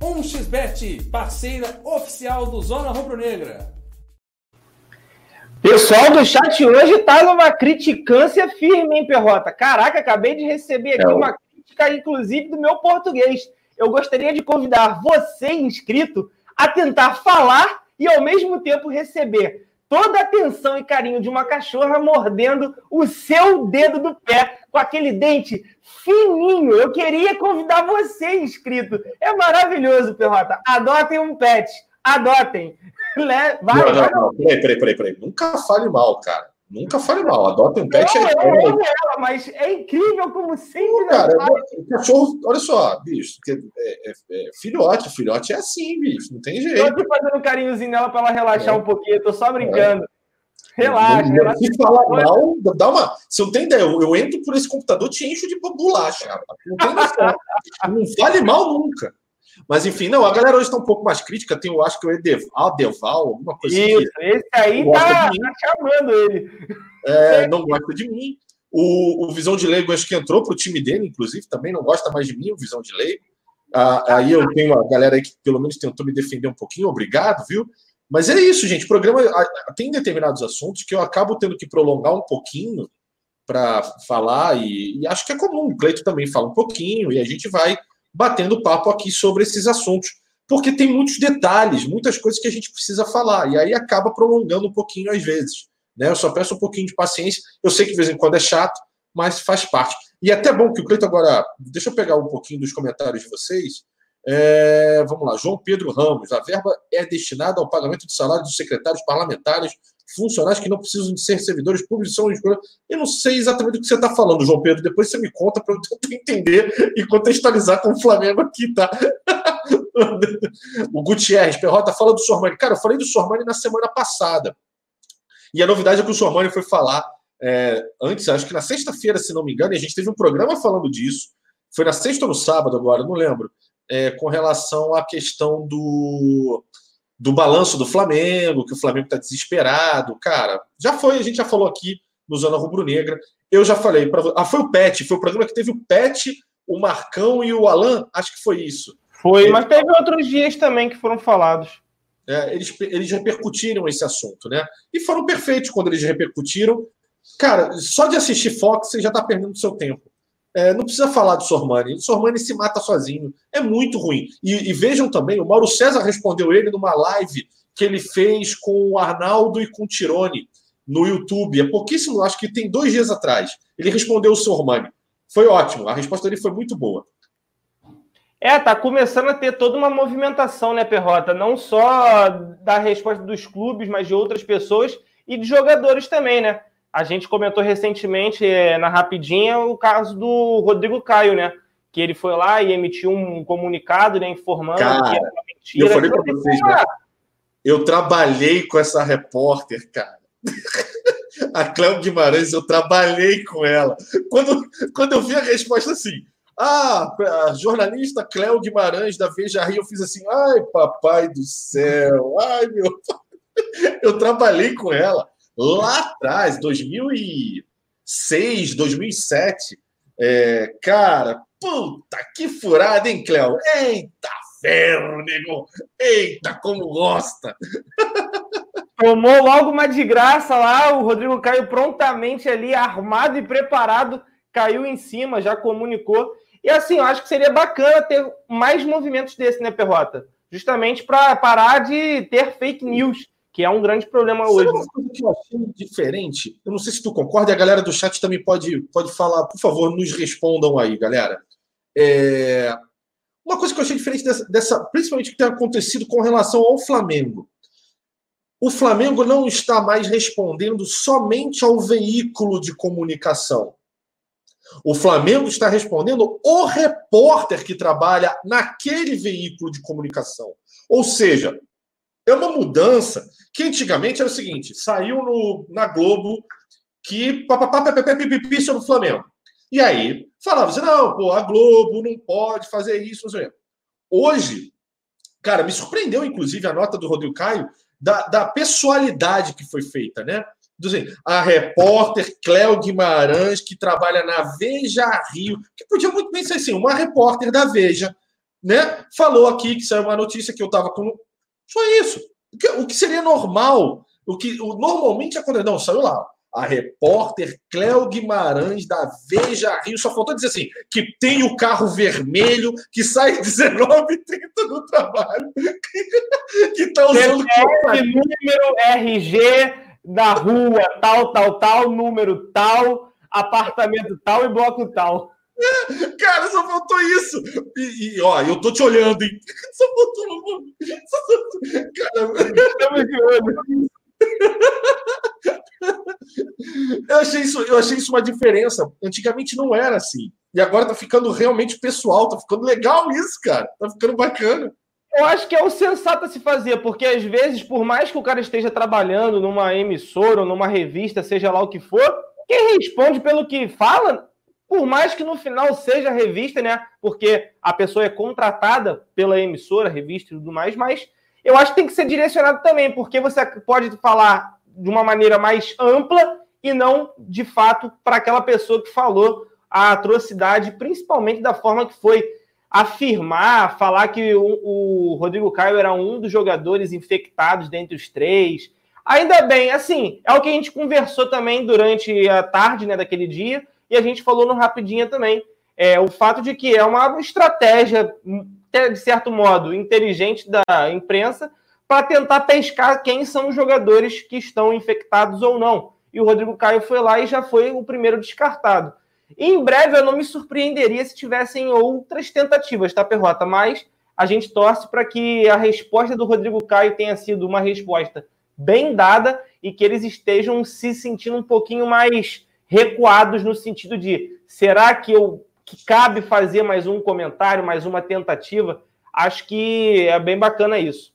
1xBet, parceira oficial do Zona Rubro Negra. Pessoal do chat hoje tá numa criticância firme, hein, Perrota? Caraca, acabei de receber aqui é. uma crítica, inclusive, do meu português. Eu gostaria de convidar você, inscrito, a tentar falar e, ao mesmo tempo, receber toda a atenção e carinho de uma cachorra mordendo o seu dedo do pé com aquele dente fininho. Eu queria convidar você, inscrito. É maravilhoso, Perrota. Adotem um pet. Adotem. Vai, não, não, não. Peraí, peraí, peraí, peraí. Nunca fale mal, cara. Nunca fale mal. Adote um pet. Não, é, eu amo ela, mas é incrível como sempre. cara, o cachorro, olha só, bicho, é, é, é, filhote, filhote é assim, bicho, não tem jeito. Eu tô fazendo um carinhozinho nela para ela relaxar é. um pouquinho, tô só brincando. Relaxa, não, relaxa. Se falar mal, dá uma. Você não tem ideia, eu, eu entro por esse computador, te encho de bolacha, rapaz. Não não fale mal nunca. Mas enfim, não, a galera hoje está um pouco mais crítica. Tem, eu acho que o Edeval, Adeval, alguma coisa Isso, assim. esse aí tá, tá, chamando ele. É, não gosta de mim. O, o Visão de Leigo, acho que entrou para o time dele, inclusive, também não gosta mais de mim, o Visão de Leigo. Ah, aí eu tenho uma galera aí que pelo menos tentou me defender um pouquinho, obrigado, viu? Mas é isso, gente. O programa tem determinados assuntos que eu acabo tendo que prolongar um pouquinho para falar, e, e, acho que é comum. O Cleito também fala um pouquinho, e a gente vai batendo papo aqui sobre esses assuntos, porque tem muitos detalhes, muitas coisas que a gente precisa falar, e aí acaba prolongando um pouquinho às vezes. Né? Eu só peço um pouquinho de paciência. Eu sei que de vez em quando é chato, mas faz parte. E é até bom que o Cleiton agora. Deixa eu pegar um pouquinho dos comentários de vocês. É, vamos lá, João Pedro Ramos. A verba é destinada ao pagamento de salários dos secretários parlamentares, funcionários que não precisam de ser servidores públicos. São Eu não sei exatamente do que você está falando, João Pedro. Depois você me conta para eu tentar entender e contextualizar com o Flamengo aqui, tá? o Gutierrez, Perrota, fala do Sormani. Cara, eu falei do Sormani na semana passada. E a novidade é que o Sormani foi falar é, antes, acho que na sexta-feira, se não me engano, e a gente teve um programa falando disso. Foi na sexta ou no sábado agora, não lembro é, com relação à questão do, do balanço do Flamengo, que o Flamengo está desesperado. Cara, já foi, a gente já falou aqui no Zona Rubro Negra. Eu já falei para Ah, foi o Pet, foi o programa que teve o Pet, o Marcão e o Alan, acho que foi isso. Foi, mas teve outros dias também que foram falados. É, eles, eles repercutiram esse assunto, né? E foram perfeitos quando eles repercutiram. Cara, só de assistir Fox você já está perdendo seu tempo. É, não precisa falar do Sormani. O Sormani se mata sozinho. É muito ruim. E, e, vejam também, o Mauro César respondeu ele numa live que ele fez com o Arnaldo e com o Tirone no YouTube. É pouquíssimo, acho que tem dois dias atrás. Ele respondeu o Sormani. Foi ótimo. A resposta dele foi muito boa. É, tá começando a ter toda uma movimentação, né, Perrota? Não só da resposta dos clubes, mas de outras pessoas e de jogadores também, né? A gente comentou recentemente é, na Rapidinha o caso do Rodrigo Caio, né? Que ele foi lá e emitiu um comunicado, né? Informando cara, que era uma mentira. Eu falei para vocês, né? Eu trabalhei com essa repórter, cara. a Cléo Guimarães, eu trabalhei com ela. Quando, quando eu vi a resposta assim, ah, a jornalista Cléo Guimarães da Veja Rio, eu fiz assim, ai, papai do céu, ai, meu. Eu trabalhei com ela lá atrás, 2006, 2007. É, cara, puta que furada, hein, Cléo? Eita ferro, nego! Eita, como gosta! Tomou logo uma de graça lá, o Rodrigo caiu prontamente ali, armado e preparado, caiu em cima, já comunicou. E assim, eu acho que seria bacana ter mais movimentos desse, né, Perrota? Justamente para parar de ter fake news que é um grande problema Sabe hoje. Uma coisa que eu achei diferente, eu não sei se tu concorda, e a galera do chat também pode, pode falar, por favor, nos respondam aí, galera. É... Uma coisa que eu achei diferente dessa, dessa, principalmente que tem acontecido com relação ao Flamengo. O Flamengo não está mais respondendo somente ao veículo de comunicação. O Flamengo está respondendo o repórter que trabalha naquele veículo de comunicação. Ou seja, é uma mudança que antigamente era o seguinte: saiu no, na Globo que pipipi sobre o Flamengo. E aí falava assim: não, pô, a Globo não pode fazer isso. Sei. Hoje, cara, me surpreendeu, inclusive, a nota do Rodrigo Caio da, da pessoalidade que foi feita, né? A repórter Cléo Guimarães, que trabalha na Veja Rio, que podia muito bem ser assim, uma repórter da Veja, né? Falou aqui que saiu uma notícia que eu estava só isso. O que seria normal? O que o, normalmente acontece. Não, saiu lá. A repórter Cléo Guimarães da Veja Rio só faltou dizer assim: que tem o carro vermelho que sai 19h30 do trabalho, que está usando. número RG da rua, tal, tal, tal, número tal, apartamento tal e bloco tal. Cara, só faltou isso. E, e, ó, eu tô te olhando, hein? Só faltou. Cara, estamos de olho. Eu achei, isso, eu achei isso uma diferença. Antigamente não era assim. E agora tá ficando realmente pessoal, tá ficando legal isso, cara. Tá ficando bacana. Eu acho que é o sensato a se fazer, porque às vezes, por mais que o cara esteja trabalhando numa emissora ou numa revista, seja lá o que for, quem responde pelo que fala, por mais que no final seja revista, né? Porque a pessoa é contratada pela emissora, revista e tudo mais, mas eu acho que tem que ser direcionado também, porque você pode falar de uma maneira mais ampla e não, de fato, para aquela pessoa que falou a atrocidade, principalmente da forma que foi afirmar, falar que o, o Rodrigo Caio era um dos jogadores infectados dentre os três. Ainda bem, assim, é o que a gente conversou também durante a tarde né, daquele dia, e a gente falou no Rapidinha também. É, o fato de que é uma estratégia de certo modo, inteligente da imprensa para tentar pescar quem são os jogadores que estão infectados ou não. E o Rodrigo Caio foi lá e já foi o primeiro descartado. E em breve eu não me surpreenderia se tivessem outras tentativas, tá, Perrota? Mas a gente torce para que a resposta do Rodrigo Caio tenha sido uma resposta bem dada e que eles estejam se sentindo um pouquinho mais recuados no sentido de será que eu que cabe fazer mais um comentário, mais uma tentativa. Acho que é bem bacana isso.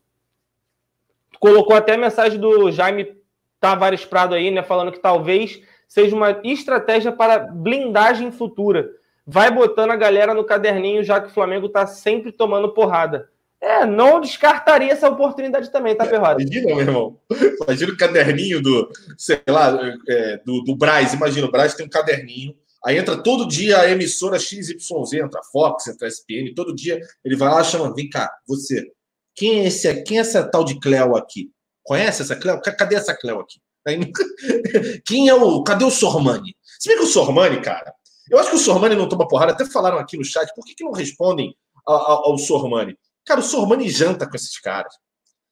Colocou até a mensagem do Jaime Tavares Prado aí, né? Falando que talvez seja uma estratégia para blindagem futura. Vai botando a galera no caderninho, já que o Flamengo está sempre tomando porrada. É, não descartaria essa oportunidade também, tá, Ferrari? Imagina, meu irmão. Imagina o caderninho do, sei lá, é, do, do Braz. Imagina, o Braz tem um caderninho Aí entra todo dia a emissora XYZ, entra a Fox, entra a SPN, todo dia ele vai lá e chama, vem cá, você, quem é esse quem é essa tal de Cleo aqui? Conhece essa Cleo? Cadê essa Cleo aqui? Quem é o. Cadê o Sormani? Se bem que o Sormani, cara, eu acho que o Sormani não toma porrada, até falaram aqui no chat, por que, que não respondem ao, ao Sormani? Cara, o Sormani janta com esses caras.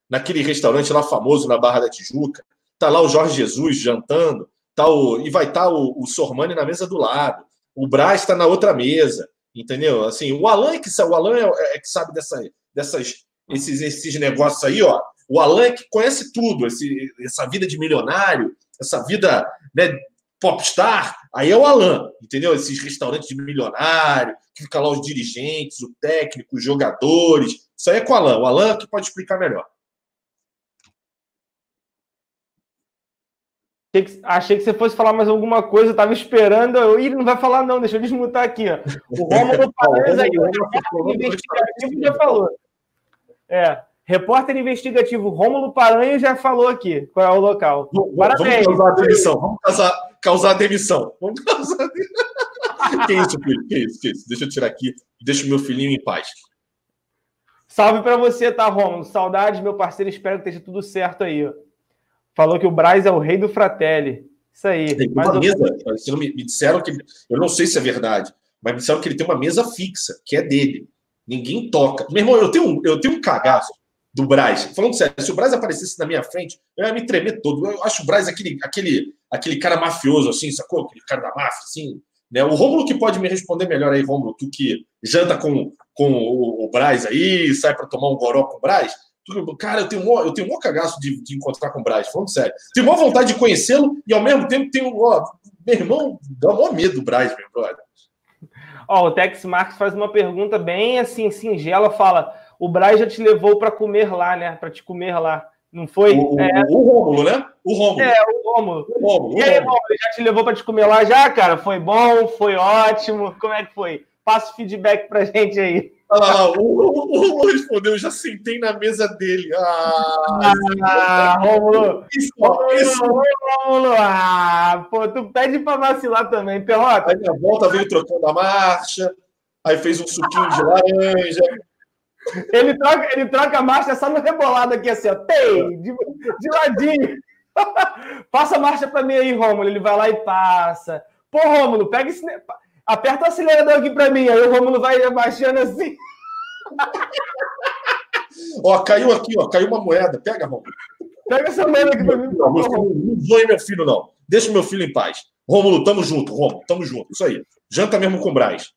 Naquele restaurante lá famoso na Barra da Tijuca. Tá lá o Jorge Jesus jantando. Tá o, e vai estar tá o, o Sormani na mesa do lado. O Braz está na outra mesa, entendeu? Assim, o Alan é que, o Alan é, é que sabe dessa, dessas, esses, esses negócios aí, ó. O Alan é que conhece tudo, esse, essa vida de milionário, essa vida né, popstar. Aí é o Alan, entendeu? Esses restaurantes de milionário, que fica lá os dirigentes, o técnico, os jogadores. Isso aí é com o Alan. O Alan é que pode explicar melhor. Achei que você fosse falar mais alguma coisa, eu tava esperando. Eu, Ih, não vai falar, não, deixa eu desmutar aqui. Ó. O Romulo Paranhos aí, o repórter investigativo já falou. É, repórter investigativo Rômulo Paranhos já falou aqui qual é o local. Parabéns. Vamos causar demissão. Vamos causar, causar demissão. Vamos causar. que isso, filho? Que isso, que isso? Deixa eu tirar aqui deixa o meu filhinho em paz. Salve para você, tá, Rômulo? Saudades, meu parceiro. Espero que esteja tudo certo aí. Falou que o Braz é o rei do Fratelli. Isso aí. Tem uma mesa. Me, me disseram que. Eu não sei se é verdade, mas me disseram que ele tem uma mesa fixa, que é dele. Ninguém toca. Meu irmão, eu tenho, eu tenho um cagaço do Braz. Falando sério, se o Braz aparecesse na minha frente, eu ia me tremer todo. Eu acho o Braz aquele, aquele, aquele cara mafioso, assim, sacou? Aquele cara da máfia, assim. Né? O Rômulo que pode me responder melhor aí, Rômulo, tu que janta com, com o, o Braz aí, sai para tomar um goró com o Braz. Cara, eu tenho eu tenho um cagaço de, de encontrar com o Braz, falando sério. Tenho uma vontade de conhecê-lo e ao mesmo tempo tenho. Ó, meu irmão, dá maior medo do Braz, meu brother. Ó, o Tex Marques faz uma pergunta bem assim, singela, fala: o Braz já te levou para comer lá, né? Para te comer lá. Não foi? O, é. o Rômulo, né? O Rômulo. É, o Rômulo. O Rômulo e aí, Rômulo, já te levou para te comer lá já, cara? Foi bom? Foi ótimo? Como é que foi? Passa o feedback pra gente aí. Olha lá, o, o, o respondeu, já sentei na mesa dele. Ah, ah Romulo. Romulo, ah, pô, tu pede pra vacilar também, Perrota. Aí na volta veio trocando a marcha, aí fez um suquinho de laranja. Ele troca, ele troca a marcha só no rebolado aqui, assim, ó, tem, de, de ladinho. passa a marcha para mim aí, Rômulo. Ele vai lá e passa. Pô, Rômulo, pega esse. Aperta o acelerador aqui para mim. Aí o Rômulo vai abaixando assim. ó, caiu aqui, ó. Caiu uma moeda. Pega, Rômulo. Pega essa moeda aqui para mim. Não, meu filho, não zoe meu filho, não. Deixa meu filho em paz. Rômulo, tamo junto, Rômulo, tamo junto. Isso aí. Janta mesmo com o Braz.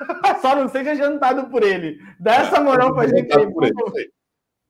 Só não seja jantado por ele. Dá essa moral pra gente aí. Por ele.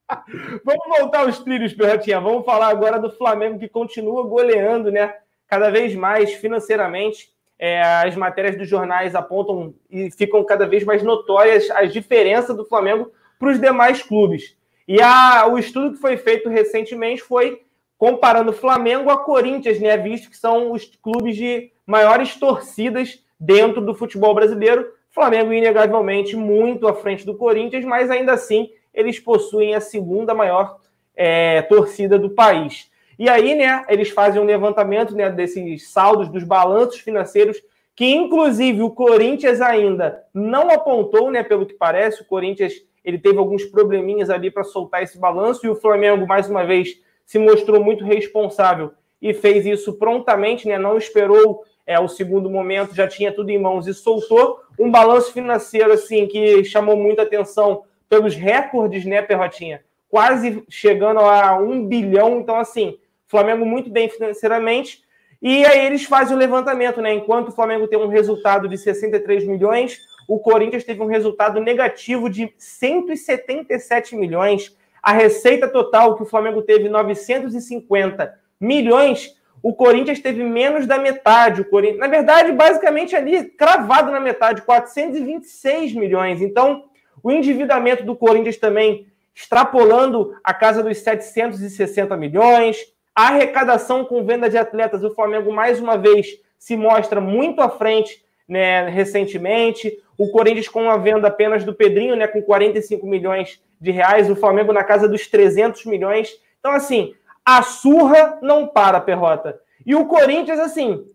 Vamos voltar aos trilhos, Perrotinha. Vamos falar agora do Flamengo que continua goleando, né? Cada vez mais financeiramente. É, as matérias dos jornais apontam e ficam cada vez mais notórias as diferenças do Flamengo para os demais clubes. E a, o estudo que foi feito recentemente foi comparando Flamengo a Corinthians, né? Visto que são os clubes de maiores torcidas dentro do futebol brasileiro. Flamengo, inegavelmente, muito à frente do Corinthians, mas ainda assim eles possuem a segunda maior é, torcida do país. E aí, né, eles fazem um levantamento né, desses saldos, dos balanços financeiros, que inclusive o Corinthians ainda não apontou, né, pelo que parece, o Corinthians ele teve alguns probleminhas ali para soltar esse balanço, e o Flamengo, mais uma vez, se mostrou muito responsável e fez isso prontamente, né, não esperou é, o segundo momento, já tinha tudo em mãos e soltou um balanço financeiro assim que chamou muita atenção pelos recordes, né, Perrotinha? Quase chegando a um bilhão. Então, assim, Flamengo muito bem financeiramente. E aí eles fazem o levantamento, né? Enquanto o Flamengo tem um resultado de 63 milhões, o Corinthians teve um resultado negativo de 177 milhões. A receita total que o Flamengo teve 950 milhões, o Corinthians teve menos da metade. O Corinthians, na verdade, basicamente ali cravado na metade, 426 milhões. Então, o endividamento do Corinthians também extrapolando a casa dos 760 milhões. A arrecadação com venda de atletas, o Flamengo mais uma vez se mostra muito à frente né, recentemente. O Corinthians com a venda apenas do Pedrinho, né, com 45 milhões de reais. O Flamengo na casa dos 300 milhões. Então, assim, a surra não para, Perrota. E o Corinthians, assim,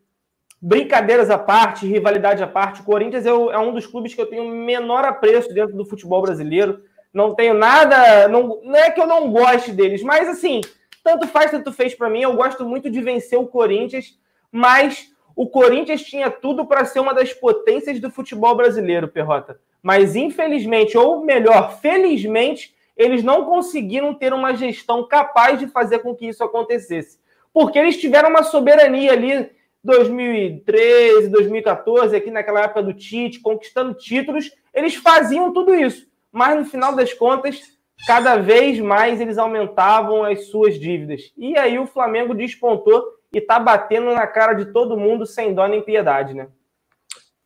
brincadeiras à parte, rivalidade à parte, o Corinthians é, é, um dos clubes que eu tenho menor apreço dentro do futebol brasileiro. Não tenho nada. Não, não é que eu não goste deles, mas assim, tanto faz, tanto fez para mim. Eu gosto muito de vencer o Corinthians, mas o Corinthians tinha tudo para ser uma das potências do futebol brasileiro, Perrota. Mas infelizmente, ou melhor, felizmente, eles não conseguiram ter uma gestão capaz de fazer com que isso acontecesse. Porque eles tiveram uma soberania ali 2013, 2014, aqui naquela época do Tite, conquistando títulos, eles faziam tudo isso. Mas no final das contas, cada vez mais eles aumentavam as suas dívidas. E aí o Flamengo despontou e tá batendo na cara de todo mundo sem dó nem piedade, né?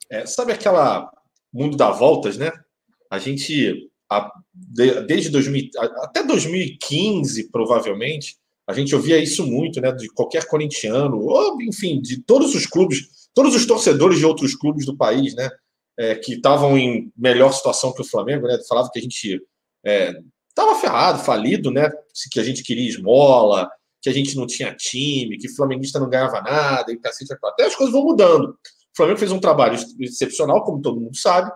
É, sabe aquela mundo dá voltas, né? A gente a, desde 2000, até 2015, provavelmente, a gente ouvia isso muito, né? De qualquer corintiano, ou enfim, de todos os clubes, todos os torcedores de outros clubes do país, né? É, que estavam em melhor situação que o Flamengo, né? Falava que a gente estava é, ferrado, falido, né? Que a gente queria esmola, que a gente não tinha time, que o flamenguista não ganhava nada, e cacete, até as coisas vão mudando. O Flamengo fez um trabalho excepcional, como todo mundo sabe.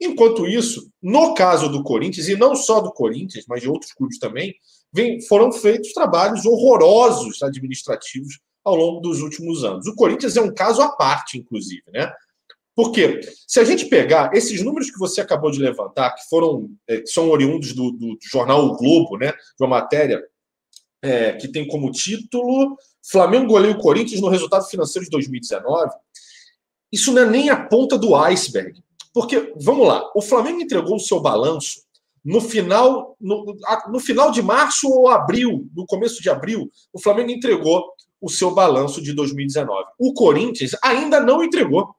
Enquanto isso, no caso do Corinthians, e não só do Corinthians, mas de outros clubes também, vem, foram feitos trabalhos horrorosos administrativos ao longo dos últimos anos. O Corinthians é um caso à parte, inclusive, né? Porque se a gente pegar esses números que você acabou de levantar, que foram é, que são oriundos do, do, jornal o Globo, né? De uma matéria é, que tem como título Flamengo goleia o Corinthians no resultado financeiro de 2019. Isso não é nem a ponta do iceberg. Porque, vamos lá, o Flamengo entregou o seu balanço no final, no, no, final de março ou abril, no começo de abril, o Flamengo entregou o seu balanço de 2019. O Corinthians ainda não entregou.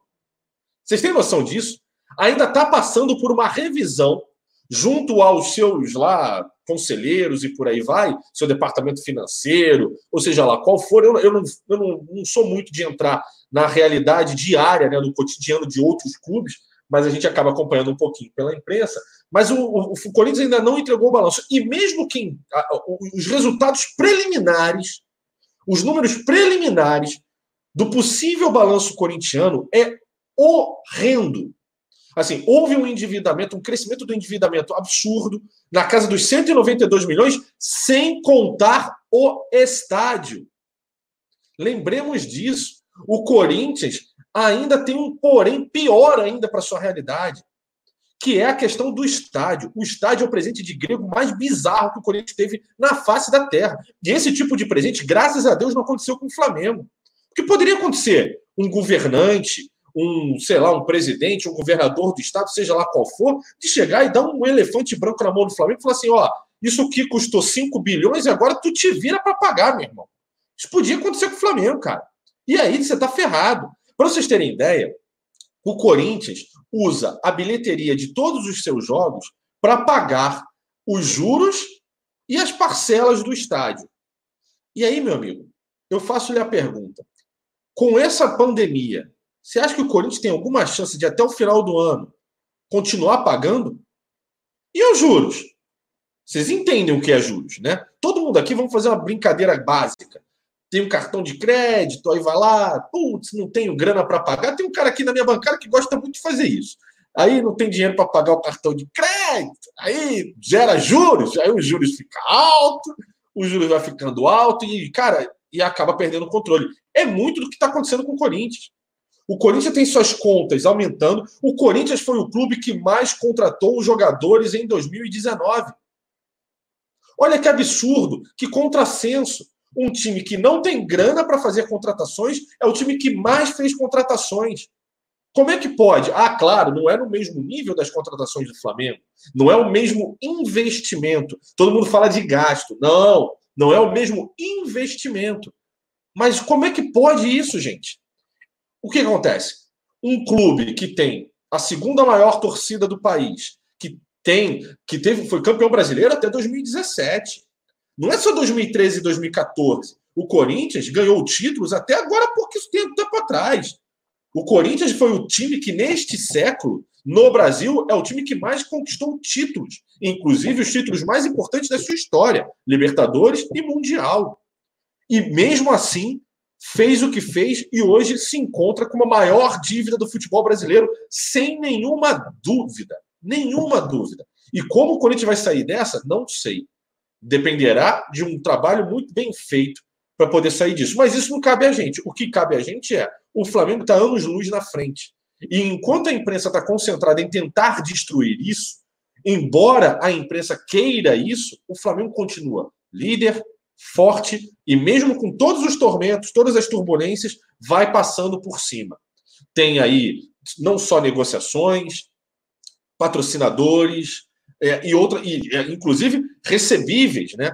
Vocês têm noção disso? Ainda está passando por uma revisão junto aos seus lá conselheiros e por aí vai, seu departamento financeiro, ou seja lá qual for. Eu, eu, não, eu não, não sou muito de entrar na realidade diária, né, no cotidiano de outros clubes, mas a gente acaba acompanhando um pouquinho pela imprensa. Mas o, o, o Corinthians ainda não entregou o balanço. E mesmo quem. A, os resultados preliminares, os números preliminares do possível balanço corintiano é horrendo. Assim, houve um endividamento, um crescimento do endividamento absurdo, na casa dos 192 milhões, sem contar o estádio. Lembremos disso. O Corinthians ainda tem um porém pior ainda para sua realidade, que é a questão do estádio. O estádio é o presente de grego mais bizarro que o Corinthians teve na face da terra. E esse tipo de presente, graças a Deus, não aconteceu com o Flamengo. O que poderia acontecer? Um governante, um, sei lá, um presidente, um governador do estado, seja lá qual for, de chegar e dar um elefante branco na mão do Flamengo e falar assim: ó, isso aqui custou 5 bilhões e agora tu te vira para pagar, meu irmão. Isso podia acontecer com o Flamengo, cara. E aí você tá ferrado. Para vocês terem ideia, o Corinthians usa a bilheteria de todos os seus jogos para pagar os juros e as parcelas do estádio. E aí, meu amigo, eu faço-lhe a pergunta: com essa pandemia, você acha que o Corinthians tem alguma chance de até o final do ano continuar pagando? E os juros? Vocês entendem o que é juros, né? Todo mundo aqui, vamos fazer uma brincadeira básica. Tem um cartão de crédito, aí vai lá, putz, não tenho grana para pagar. Tem um cara aqui na minha bancada que gosta muito de fazer isso. Aí não tem dinheiro para pagar o cartão de crédito, aí gera juros, aí os juros ficam alto, os juros vai ficando alto e, cara, e acaba perdendo o controle. É muito do que está acontecendo com o Corinthians. O Corinthians tem suas contas aumentando. O Corinthians foi o clube que mais contratou jogadores em 2019. Olha que absurdo, que contrassenso. Um time que não tem grana para fazer contratações é o time que mais fez contratações. Como é que pode? Ah, claro, não é no mesmo nível das contratações do Flamengo. Não é o mesmo investimento. Todo mundo fala de gasto. Não, não é o mesmo investimento. Mas como é que pode isso, gente? O que acontece? Um clube que tem a segunda maior torcida do país, que tem, que teve, foi campeão brasileiro até 2017. Não é só 2013 e 2014. O Corinthians ganhou títulos até agora porque isso tem tempo atrás. O Corinthians foi o time que, neste século, no Brasil, é o time que mais conquistou títulos, inclusive os títulos mais importantes da sua história: Libertadores e Mundial. E mesmo assim, fez o que fez e hoje se encontra com a maior dívida do futebol brasileiro, sem nenhuma dúvida. Nenhuma dúvida. E como o Corinthians vai sair dessa, não sei. Dependerá de um trabalho muito bem feito para poder sair disso. Mas isso não cabe a gente. O que cabe a gente é o Flamengo está anos-luz na frente. E enquanto a imprensa está concentrada em tentar destruir isso, embora a imprensa queira isso, o Flamengo continua líder, forte e mesmo com todos os tormentos, todas as turbulências, vai passando por cima. Tem aí não só negociações, patrocinadores é, e outra, e, é, inclusive recebíveis, né?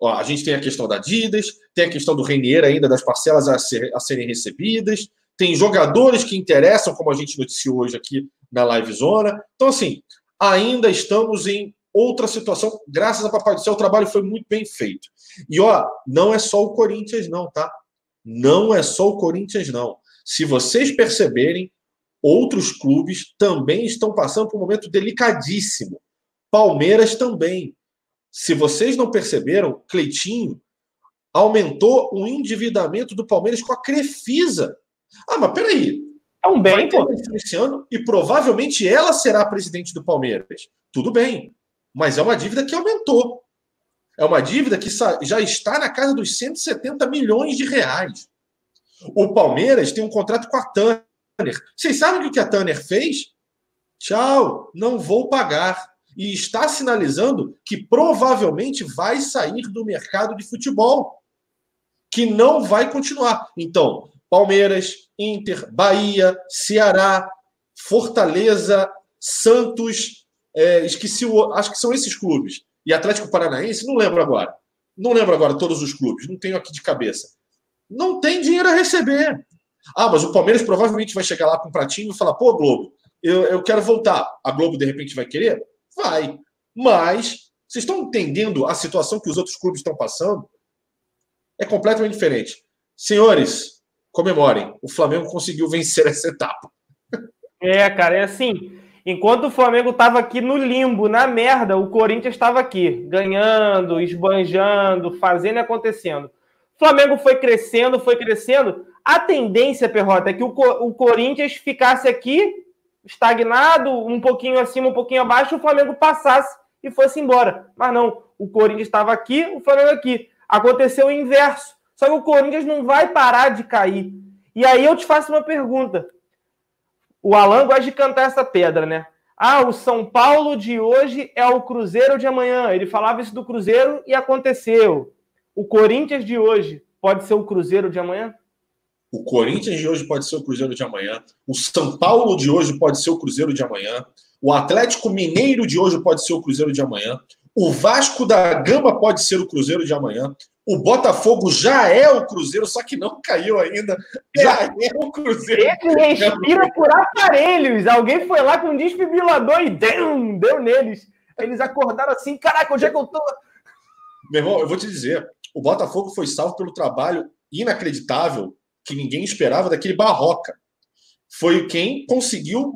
Ó, a gente tem a questão da Adidas, tem a questão do Renier ainda das parcelas a, ser, a serem recebidas, tem jogadores que interessam, como a gente noticiou hoje aqui na Live Zona. Então, assim, ainda estamos em outra situação. Graças a Papai do Céu, o trabalho foi muito bem feito. E ó, não é só o Corinthians, não, tá? Não é só o Corinthians, não. Se vocês perceberem, outros clubes também estão passando por um momento delicadíssimo. Palmeiras também. Se vocês não perceberam, Cleitinho aumentou o endividamento do Palmeiras com a Crefisa. Ah, mas peraí. É um bem, pô. Esse ano, e provavelmente ela será presidente do Palmeiras. Tudo bem. Mas é uma dívida que aumentou. É uma dívida que já está na casa dos 170 milhões de reais. O Palmeiras tem um contrato com a Tanner. Vocês sabem o que a Tanner fez? Tchau, não vou pagar e está sinalizando que provavelmente vai sair do mercado de futebol, que não vai continuar. Então, Palmeiras, Inter, Bahia, Ceará, Fortaleza, Santos, é, esqueci, o, acho que são esses clubes. E Atlético Paranaense, não lembro agora. Não lembro agora todos os clubes, não tenho aqui de cabeça. Não tem dinheiro a receber. Ah, mas o Palmeiras provavelmente vai chegar lá com um pratinho e falar: pô, Globo, eu, eu quero voltar. A Globo de repente vai querer? Vai. Mas, vocês estão entendendo a situação que os outros clubes estão passando? É completamente diferente. Senhores, comemorem. O Flamengo conseguiu vencer essa etapa. É, cara, é assim. Enquanto o Flamengo estava aqui no limbo, na merda, o Corinthians estava aqui, ganhando, esbanjando, fazendo e acontecendo. O Flamengo foi crescendo, foi crescendo. A tendência, Perrota, é que o, o Corinthians ficasse aqui estagnado, um pouquinho acima, um pouquinho abaixo, o Flamengo passasse e fosse embora. Mas não, o Corinthians estava aqui, o Flamengo aqui. Aconteceu o inverso. Só que o Corinthians não vai parar de cair. E aí eu te faço uma pergunta. O Alan gosta de cantar essa pedra, né? Ah, o São Paulo de hoje é o Cruzeiro de amanhã. Ele falava isso do Cruzeiro e aconteceu. O Corinthians de hoje pode ser o Cruzeiro de amanhã? O Corinthians de hoje pode ser o Cruzeiro de amanhã. O São Paulo de hoje pode ser o Cruzeiro de amanhã. O Atlético Mineiro de hoje pode ser o Cruzeiro de amanhã. O Vasco da Gama pode ser o Cruzeiro de amanhã. O Botafogo já é o Cruzeiro, só que não caiu ainda. Já é o Cruzeiro. Ele respira por aparelhos. Alguém foi lá com um desfibrilador e deu, deu neles. Eles acordaram assim: caraca, onde é que eu tô? Meu irmão, eu vou te dizer: o Botafogo foi salvo pelo trabalho inacreditável que ninguém esperava daquele Barroca. Foi quem conseguiu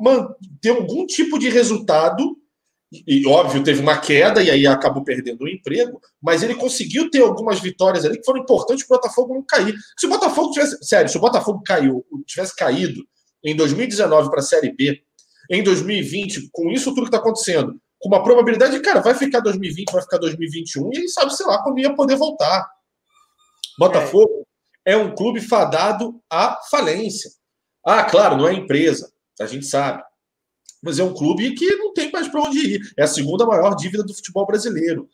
ter algum tipo de resultado e óbvio, teve uma queda e aí acabou perdendo o emprego, mas ele conseguiu ter algumas vitórias ali que foram importantes para o Botafogo não cair. Se o Botafogo tivesse, sério, se o Botafogo caiu, tivesse caído em 2019 para a Série B, em 2020, com isso tudo que está acontecendo, com uma probabilidade de, cara, vai ficar 2020, vai ficar 2021, e aí sabe, sei lá, quando ia poder voltar. Botafogo é, um clube fadado à falência. Ah, claro, não é empresa, a gente sabe mas é um clube que não tem mais para onde ir. É a segunda maior dívida do futebol brasileiro.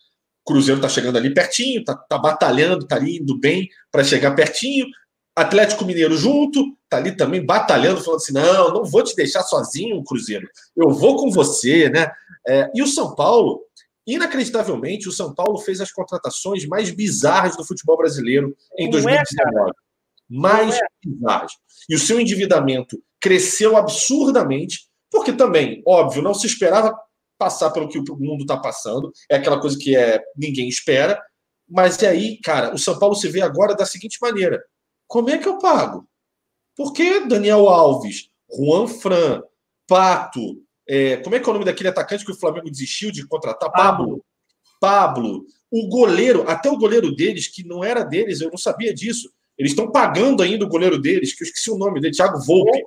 O Cruzeiro está chegando ali pertinho, está tá batalhando, está indo bem para chegar pertinho. Atlético Mineiro junto, está ali também batalhando, falando assim: não, não vou te deixar sozinho, Cruzeiro, eu vou com você, né? É, e o São Paulo, inacreditavelmente, o São Paulo fez as contratações mais bizarras do futebol brasileiro em 2019. É, mais é. bizarras. E o seu endividamento cresceu absurdamente porque também, óbvio, não se esperava passar pelo que o mundo está passando. É aquela coisa que é ninguém espera. Mas e aí, cara, o São Paulo se vê agora da seguinte maneira: como é que eu pago? Porque Daniel Alves, Juan Fran, Pato, é, como é que é o nome daquele atacante que o Flamengo desistiu de contratar? Pablo. Pablo. O goleiro, até o goleiro deles, que não era deles, eu não sabia disso. Eles estão pagando ainda o goleiro deles, que eu esqueci o nome dele, Thiago Volpe.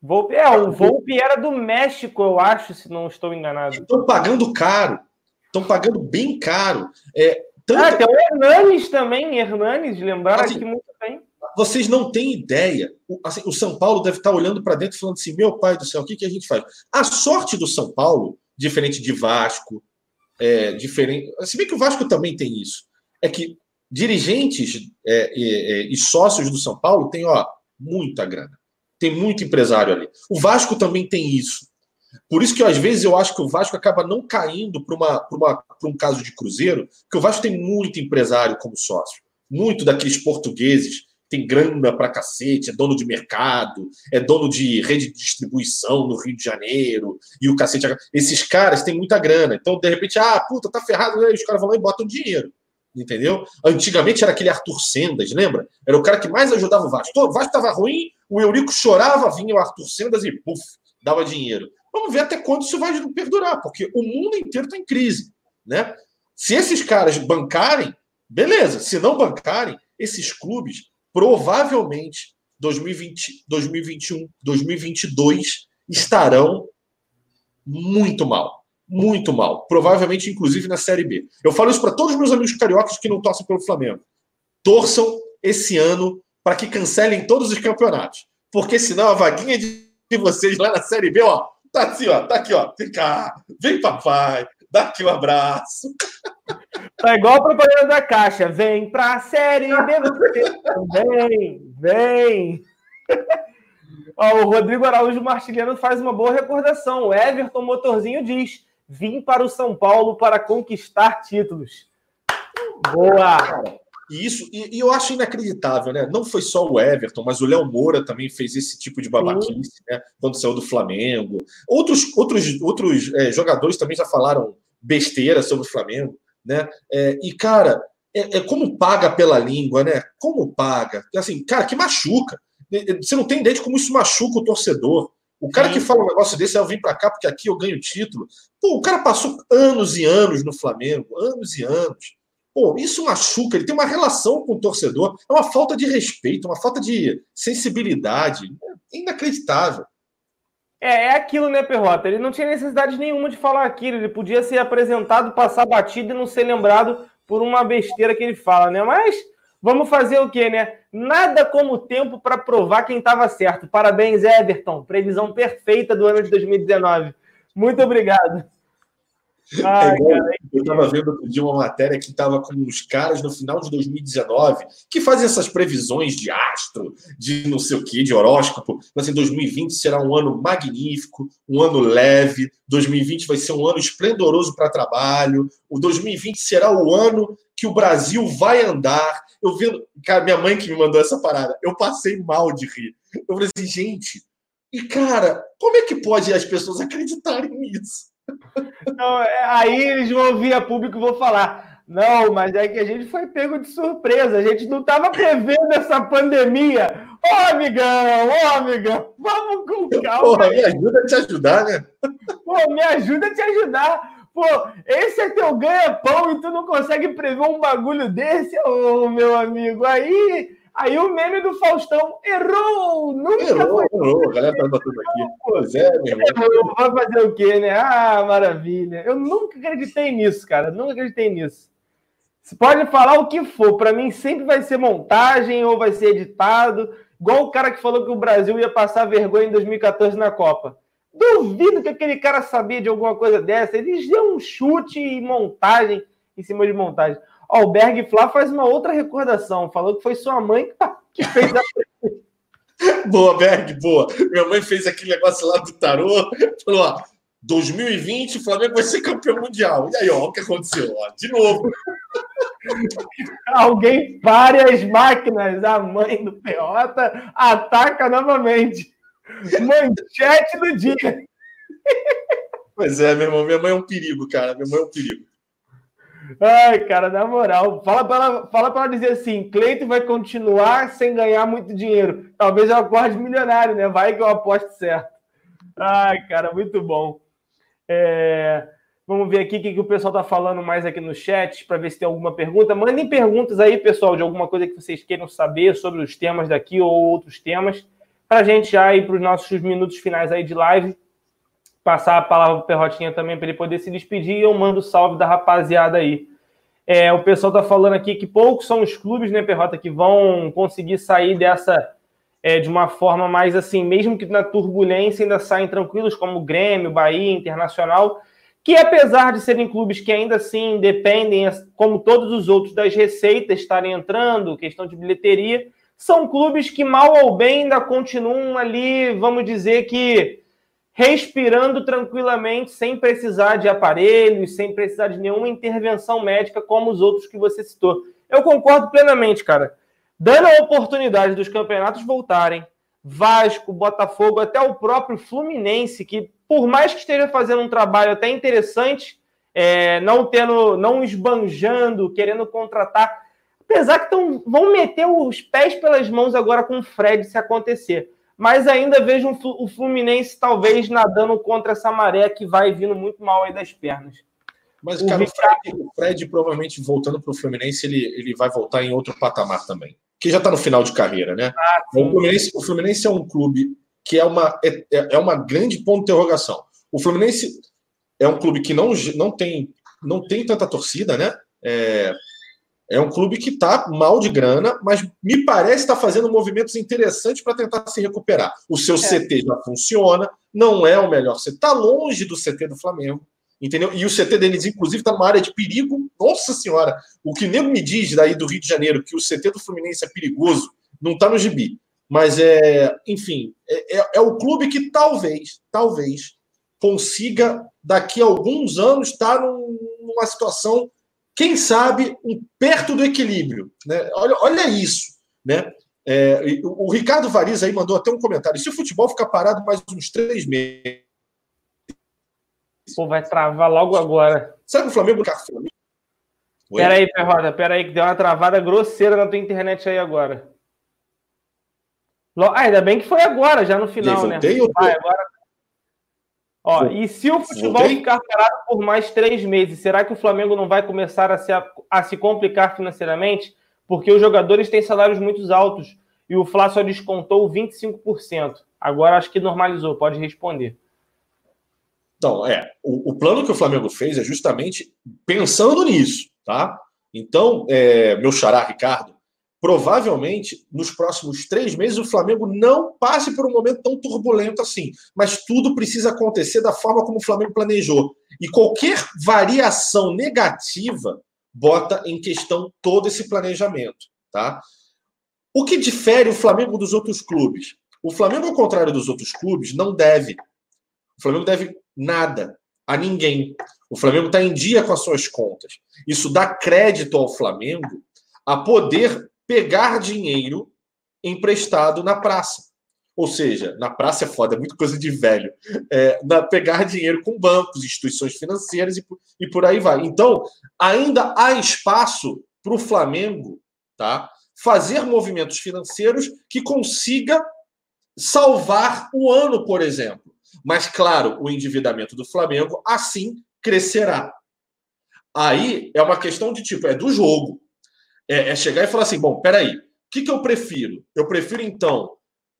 Volpe, é, o Volpe era do México, eu acho, se não estou enganado. Estão pagando caro. Estão pagando bem caro. É, tanto... Ah, tem o Hernanes também, Hernanes, lembraram assim, aqui muito bem. Vocês não têm ideia. O, assim, o São Paulo deve estar olhando para dentro falando assim: meu pai do céu, o que, que a gente faz? A sorte do São Paulo, diferente de Vasco, é, diferente. Se bem que o Vasco também tem isso, é que dirigentes é, e sócios do São Paulo têm ó, muita grana. Tem muito empresário ali. O Vasco também tem isso. Por isso que às vezes eu acho que o Vasco acaba não caindo para um caso de Cruzeiro, porque o Vasco tem muito empresário como sócio. Muito daqueles portugueses tem grana pra cacete, é dono de mercado, é dono de rede de distribuição no Rio de Janeiro, e o cacete. Esses caras têm muita grana. Então, de repente, ah, puta, tá ferrado, aí os caras vão lá e botam dinheiro. Entendeu? Antigamente era aquele Arthur Sendas, lembra? Era o cara que mais ajudava o Vasco. O Vasco tava ruim, o Eurico chorava, vinha o Arthur Sendas e puf, dava dinheiro. Vamos ver até quando isso vai perdurar, porque o mundo inteiro está em crise. Né? Se esses caras bancarem, beleza. Se não bancarem, esses clubes provavelmente 2020, 2021, 2022 estarão muito mal. Muito mal. Provavelmente, inclusive, na Série B. Eu falo isso para todos os meus amigos cariocas que não torcem pelo Flamengo. Torçam esse ano para que cancelem todos os campeonatos. Porque senão a vaguinha de vocês lá na Série B, ó, tá assim, ó, tá aqui, ó. Vem cá, vem papai, dá aqui um abraço. Tá igual a propaganda da Caixa. Vem pra Série B, você também, vem. Ó, o Rodrigo Araújo Martiliano faz uma boa recordação. O Everton Motorzinho diz: vim para o São Paulo para conquistar títulos. Boa! E isso, e, e, eu acho inacreditável, né? Não foi só o Everton, mas o Léo Moura também fez esse tipo de babaquice, né? Quando saiu do Flamengo. Outros, outros, outros é, jogadores também já falaram besteira sobre o Flamengo, né? É, e, cara, é, é, como paga pela língua, né? Como paga? Assim, cara, que machuca. Você não tem ideia de como isso machuca o torcedor. O cara Sim. que fala um negócio desse, eu vim para cá porque aqui eu ganho título. Pô, o cara passou anos e anos no Flamengo, anos e anos. Pô, isso machuca, ele tem uma relação com o torcedor, é uma falta de respeito, uma falta de sensibilidade. É inacreditável. É, é aquilo, né, Perrota? Ele não tinha necessidade nenhuma de falar aquilo. Ele podia ser apresentado, passar batido e não ser lembrado por uma besteira que ele fala, né? Mas vamos fazer o quê, né? Nada como tempo para provar quem estava certo. Parabéns, Everton. Previsão perfeita do ano de 2019. Muito obrigado. Ai, é eu estava vendo outro dia uma matéria que estava com os caras no final de 2019 que fazem essas previsões de astro, de não sei o que, de horóscopo. Mas assim, 2020 será um ano magnífico, um ano leve. 2020 vai ser um ano esplendoroso para trabalho. O 2020 será o ano que o Brasil vai andar. Eu vendo, cara, minha mãe que me mandou essa parada, eu passei mal de rir. Eu falei assim, gente, e cara, como é que pode as pessoas acreditarem nisso? Não, é, aí eles vão ouvir a público e vão falar. Não, mas é que a gente foi pego de surpresa. A gente não estava prevendo essa pandemia. Ô, oh, amigão, ô, oh, amigão, vamos com calma. Porra, me ajuda a te ajudar, né? Pô, me ajuda a te ajudar. Pô, esse é teu ganha-pão e tu não consegue prever um bagulho desse, ô, meu amigo. Aí Aí o meme do Faustão errou! Nunca errou, foi... errou. A galera tá botando aqui. Pois é, meu irmão. Vai fazer o quê, né? Ah, maravilha. Eu nunca acreditei nisso, cara. Nunca acreditei nisso. Você pode falar o que for. Para mim, sempre vai ser montagem ou vai ser editado. Igual o cara que falou que o Brasil ia passar vergonha em 2014 na Copa. Duvido que aquele cara sabia de alguma coisa dessa. Eles deu um chute e montagem em cima de montagem. Ó, o Berg Flá faz uma outra recordação. Falou que foi sua mãe que fez a. boa, Berg, boa. Minha mãe fez aquele negócio lá do tarô. Falou: ó, 2020, o Flamengo vai ser campeão mundial. E aí, ó, o que aconteceu? Ó, de novo. Alguém pare as máquinas. A mãe do Peota ataca novamente. Manchete do dia. Pois é, meu irmão. Minha mãe é um perigo, cara. Minha mãe é um perigo. Ai, cara, na moral, fala para ela, fala ela dizer assim: Cleito vai continuar sem ganhar muito dinheiro. Talvez eu acorde milionário, né? Vai que eu aposto certo. Ai, cara, muito bom. É... Vamos ver aqui o que, que o pessoal está falando mais aqui no chat para ver se tem alguma pergunta. Mandem perguntas aí, pessoal, de alguma coisa que vocês queiram saber sobre os temas daqui ou outros temas, para a gente já ir para os nossos minutos finais aí de live passar a palavra para o Perrotinha também para ele poder se despedir e eu mando salve da rapaziada aí. É, o pessoal está falando aqui que poucos são os clubes, né, Perrota, que vão conseguir sair dessa é, de uma forma mais assim, mesmo que na turbulência ainda saem tranquilos, como Grêmio, Bahia, Internacional, que apesar de serem clubes que ainda assim dependem, como todos os outros, das receitas estarem entrando, questão de bilheteria, são clubes que mal ou bem ainda continuam ali, vamos dizer que respirando tranquilamente, sem precisar de aparelhos, sem precisar de nenhuma intervenção médica, como os outros que você citou. Eu concordo plenamente, cara. Dando a oportunidade dos campeonatos voltarem, Vasco, Botafogo, até o próprio Fluminense, que por mais que esteja fazendo um trabalho até interessante, é, não tendo, não esbanjando, querendo contratar, apesar que tão, vão meter os pés pelas mãos agora com o Fred se acontecer mas ainda vejo o Fluminense talvez nadando contra essa maré que vai vindo muito mal aí das pernas. Mas, cara, o, Fred, o Fred, provavelmente voltando para o Fluminense, ele, ele vai voltar em outro patamar também. Que já está no final de carreira, né? Ah, o, Fluminense, o Fluminense é um clube que é uma, é, é, é uma grande ponto de interrogação. O Fluminense é um clube que não, não, tem, não tem tanta torcida, né? É, é um clube que está mal de grana, mas me parece estar tá fazendo movimentos interessantes para tentar se recuperar. O seu é. CT já funciona, não é o melhor CT, está longe do CT do Flamengo, entendeu? E o CT deles, inclusive, está numa área de perigo. Nossa Senhora, o que nego me diz daí do Rio de Janeiro que o CT do Fluminense é perigoso, não está no gibi. Mas é, enfim, é, é, é o clube que talvez, talvez consiga daqui a alguns anos estar tá numa situação quem sabe, um, perto do equilíbrio. Né? Olha, olha isso. Né? É, o, Ricardo Variz aí mandou até um comentário. Se o futebol ficar parado mais uns três meses. Pô, vai travar logo agora. Sabe o Flamengo Peraí, Perroda, peraí, que deu uma travada grosseira na tua internet aí agora. Ah, ainda bem que foi agora, já no final, né? Vai, agora Ó, e se o futebol Voltei? ficar parado por mais três meses, será que o Flamengo não vai começar a se, a se complicar financeiramente? Porque os jogadores têm salários muito altos e o Flá só descontou 25%. Agora acho que normalizou, pode responder. Então, é, o, o, plano que o Flamengo fez é justamente pensando nisso, tá? Então, é, meu xará, Ricardo, provavelmente nos próximos três meses o Flamengo não passe por um momento tão turbulento assim. Mas tudo precisa acontecer da forma como o Flamengo planejou. E qualquer variação negativa bota em questão todo esse planejamento, tá? O que difere o Flamengo dos outros clubes? O Flamengo, ao contrário dos outros clubes, não deve. O Flamengo deve nada a ninguém. O Flamengo está em dia com as suas contas. Isso dá crédito ao Flamengo a poder pegar dinheiro emprestado na praça. Ou seja, na praça é foda, é muito coisa de velho. É, na, pegar dinheiro com bancos, instituições financeiras e, e por aí vai. Então, ainda há espaço para o Flamengo tá, fazer movimentos financeiros que consiga salvar o ano, por exemplo. Mas, claro, o endividamento do Flamengo assim crescerá. Aí é uma questão de tipo, é do jogo. É, é chegar e falar assim: bom, peraí, o que, que eu prefiro? Eu prefiro, então,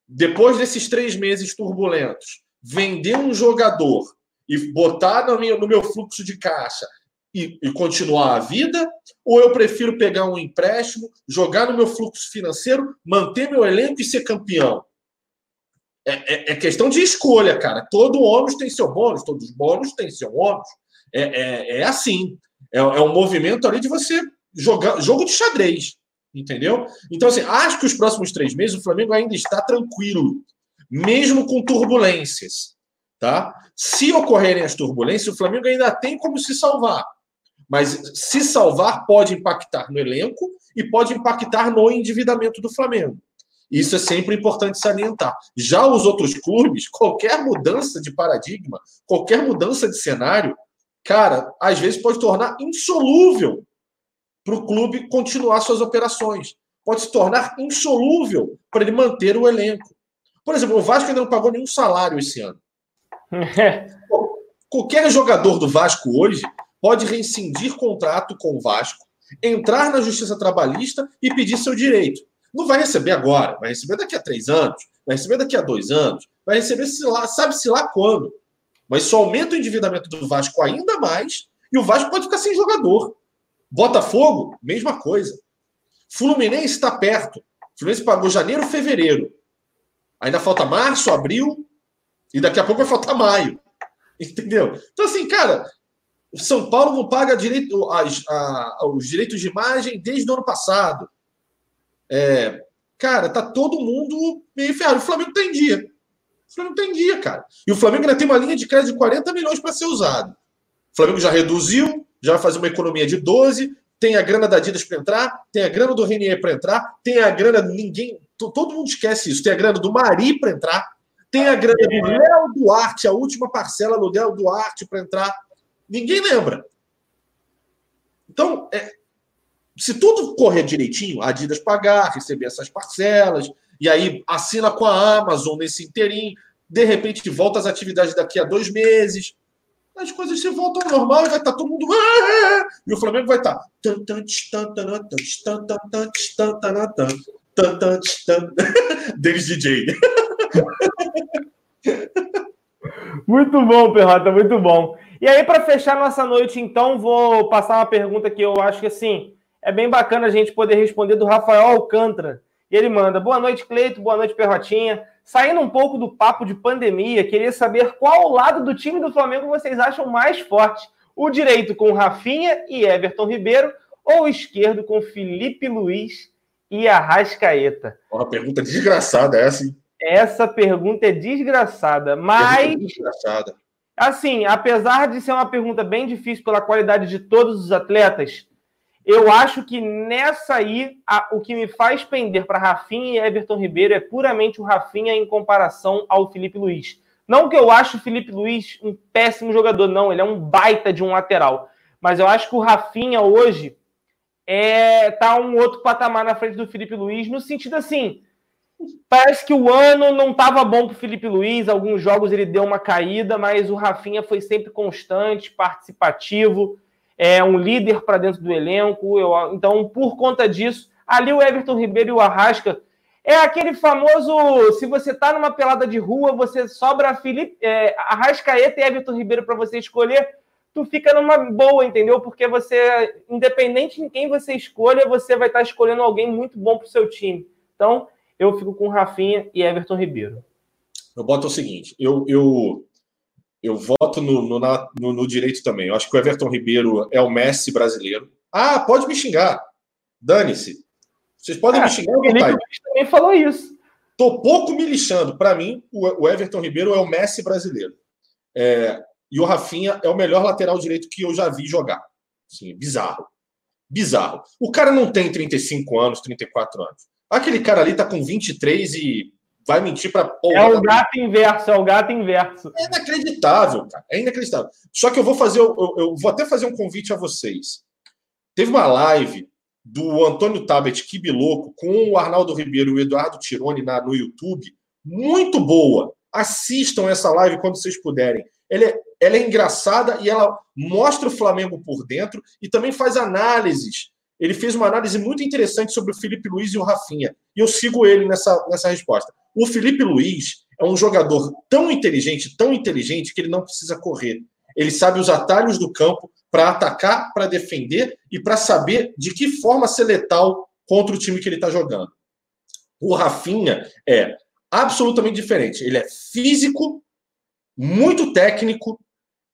depois desses três meses turbulentos, vender um jogador e botar no meu, no meu fluxo de caixa e, e, continuar a vida? Ou eu prefiro pegar um empréstimo, jogar no meu fluxo financeiro, manter meu elenco e ser campeão? É, é, é questão de escolha, cara. Todo ônus tem seu bônus, todos os bônus têm seu ônus. É, é, é assim. É, é um movimento ali de você jogar jogo de xadrez. Entendeu? Então, assim, acho que os próximos três meses o Flamengo ainda está tranquilo, mesmo com turbulências. Tá? Se ocorrerem as turbulências, o Flamengo ainda tem como se salvar. Mas se salvar pode impactar no elenco e pode impactar no endividamento do Flamengo. Isso é sempre importante salientar. Já os outros clubes, qualquer mudança de paradigma, qualquer mudança de cenário, cara, às vezes pode tornar insolúvel para o clube continuar suas operações. Pode se tornar insolúvel para ele manter o elenco. Por exemplo, o Vasco ainda não pagou nenhum salário esse ano. Qualquer jogador do Vasco hoje pode rescindir contrato com o Vasco, entrar na justiça trabalhista e pedir seu direito. Não vai receber agora, vai receber daqui a três anos, vai receber daqui a dois anos, vai receber sabe-se lá quando. Mas só aumenta o endividamento do Vasco ainda mais e o Vasco pode ficar sem jogador. Botafogo, mesma coisa. Fluminense está perto. Fluminense pagou janeiro, fevereiro. Ainda falta março, abril e daqui a pouco vai faltar maio. Entendeu? Então, assim, cara, São Paulo não paga direito, a, os direitos de imagem desde o ano passado. É, cara, tá todo mundo meio ferrado. O Flamengo tá em dia. O Flamengo tá em dia, cara. E o Flamengo ainda tem uma linha de crédito de 40 milhões para ser usado. O Flamengo já reduziu, já vai fazer uma economia de 12, tem a grana da Adidas para entrar, tem a grana do Renier para entrar, tem a grana ninguém, todo mundo esquece isso, tem a grana do Mari para entrar, tem a grana do Léo Duarte, a última parcela do Léo Duarte para entrar. Ninguém lembra. Então, é, se tudo correr direitinho, a Adidas pagar, receber essas parcelas, e aí assina com a Amazon nesse interim, de repente volta às atividades daqui a dois meses, as coisas se voltam ao normal e vai estar todo mundo. E o Flamengo vai estar. Denis DJ. Muito bom, Perrota, muito bom. E aí, para fechar nossa noite, então, vou passar uma pergunta que eu acho que assim é bem bacana a gente poder responder do Rafael Alcântara. E ele manda: Boa noite, Cleito, boa noite, Perrotinha. Saindo um pouco do papo de pandemia, queria saber qual lado do time do Flamengo vocês acham mais forte: o direito com Rafinha e Everton Ribeiro ou o esquerdo com Felipe Luiz e Arrascaeta? Uma pergunta desgraçada essa, hein? Essa pergunta é desgraçada, mas. desgraçada. Assim, apesar de ser uma pergunta bem difícil pela qualidade de todos os atletas, eu acho que nessa aí, a, o que me faz pender para Rafinha e Everton Ribeiro é puramente o Rafinha em comparação ao Felipe Luiz. Não que eu acho o Felipe Luiz um péssimo jogador, não, ele é um baita de um lateral. Mas eu acho que o Rafinha hoje é tá um outro patamar na frente do Felipe Luiz, no sentido assim, parece que o ano não estava bom para o Felipe Luiz, alguns jogos ele deu uma caída, mas o Rafinha foi sempre constante, participativo, é um líder para dentro do elenco. Eu, então, por conta disso, ali o Everton Ribeiro e o Arrasca é aquele famoso. Se você está numa pelada de rua, você sobra Felipe, é, Arrascaeta e Everton Ribeiro para você escolher. tu fica numa boa, entendeu? Porque você, independente de quem você escolha, você vai estar escolhendo alguém muito bom para o seu time. Então, eu fico com Rafinha e Everton Ribeiro. Eu boto o seguinte: eu, eu, eu voto no, no, no, no direito também. Eu acho que o Everton Ribeiro é o Messi brasileiro. Ah, pode me xingar. Dane-se. Vocês podem é, me xingar à vontade. também falou isso. Tô pouco me lixando. Para mim, o Everton Ribeiro é o Messi brasileiro. É, e o Rafinha é o melhor lateral direito que eu já vi jogar. Assim, bizarro. Bizarro. O cara não tem 35 anos, 34 anos. Aquele cara ali tá com 23 e vai mentir para É o gato inverso, é o gato inverso. É inacreditável, cara. É inacreditável. Só que eu vou fazer, eu, eu vou até fazer um convite a vocês. Teve uma live do Antônio Tabet Kibiloco com o Arnaldo Ribeiro e o Eduardo Tironi na, no YouTube. Muito boa. Assistam essa live quando vocês puderem. Ela é, ela é engraçada e ela mostra o Flamengo por dentro e também faz análises. Ele fez uma análise muito interessante sobre o Felipe Luiz e o Rafinha. E eu sigo ele nessa, nessa resposta. O Felipe Luiz é um jogador tão inteligente, tão inteligente, que ele não precisa correr. Ele sabe os atalhos do campo para atacar, para defender e para saber de que forma ser letal contra o time que ele está jogando. O Rafinha é absolutamente diferente. Ele é físico, muito técnico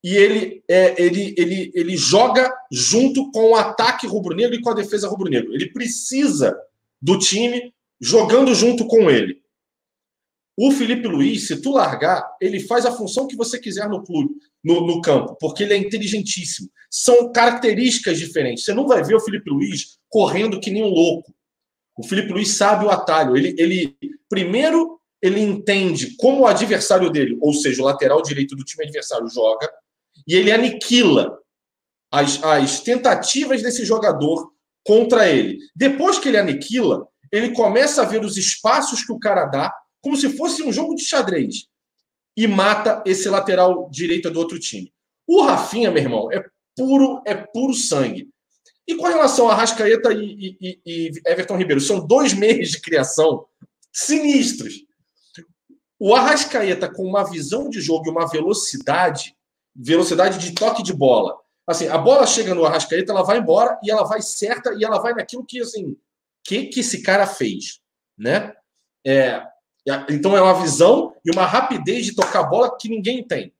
e ele, é, ele, ele, ele joga junto com o ataque rubro-negro e com a defesa rubro-negro. Ele precisa do time jogando junto com ele. O Felipe Luiz, se tu largar, ele faz a função que você quiser no clube, no, no, campo, porque ele é inteligentíssimo. São características diferentes. Você não vai ver o Felipe Luiz correndo que nem um louco. O Felipe Luiz sabe o atalho. Ele, ele primeiro ele entende como o adversário dele, ou seja, o lateral direito do time adversário, joga, e ele aniquila as, as tentativas desse jogador contra ele. Depois que ele aniquila, ele começa a ver os espaços que o cara dá, como se fosse um jogo de xadrez, e mata esse lateral direito do outro time. O Rafinha, meu irmão, é puro, é puro sangue. E com relação a Rascaeta e, e, e Everton Ribeiro, são dois meses de criação sinistros. O Arrascaeta com uma visão de jogo e uma velocidade, velocidade de toque de bola. Assim, a bola chega no Arrascaeta, ela vai embora e ela vai certa e ela vai naquilo que assim, que que esse cara fez, né? É, então é uma visão e uma rapidez de tocar a bola que ninguém tem.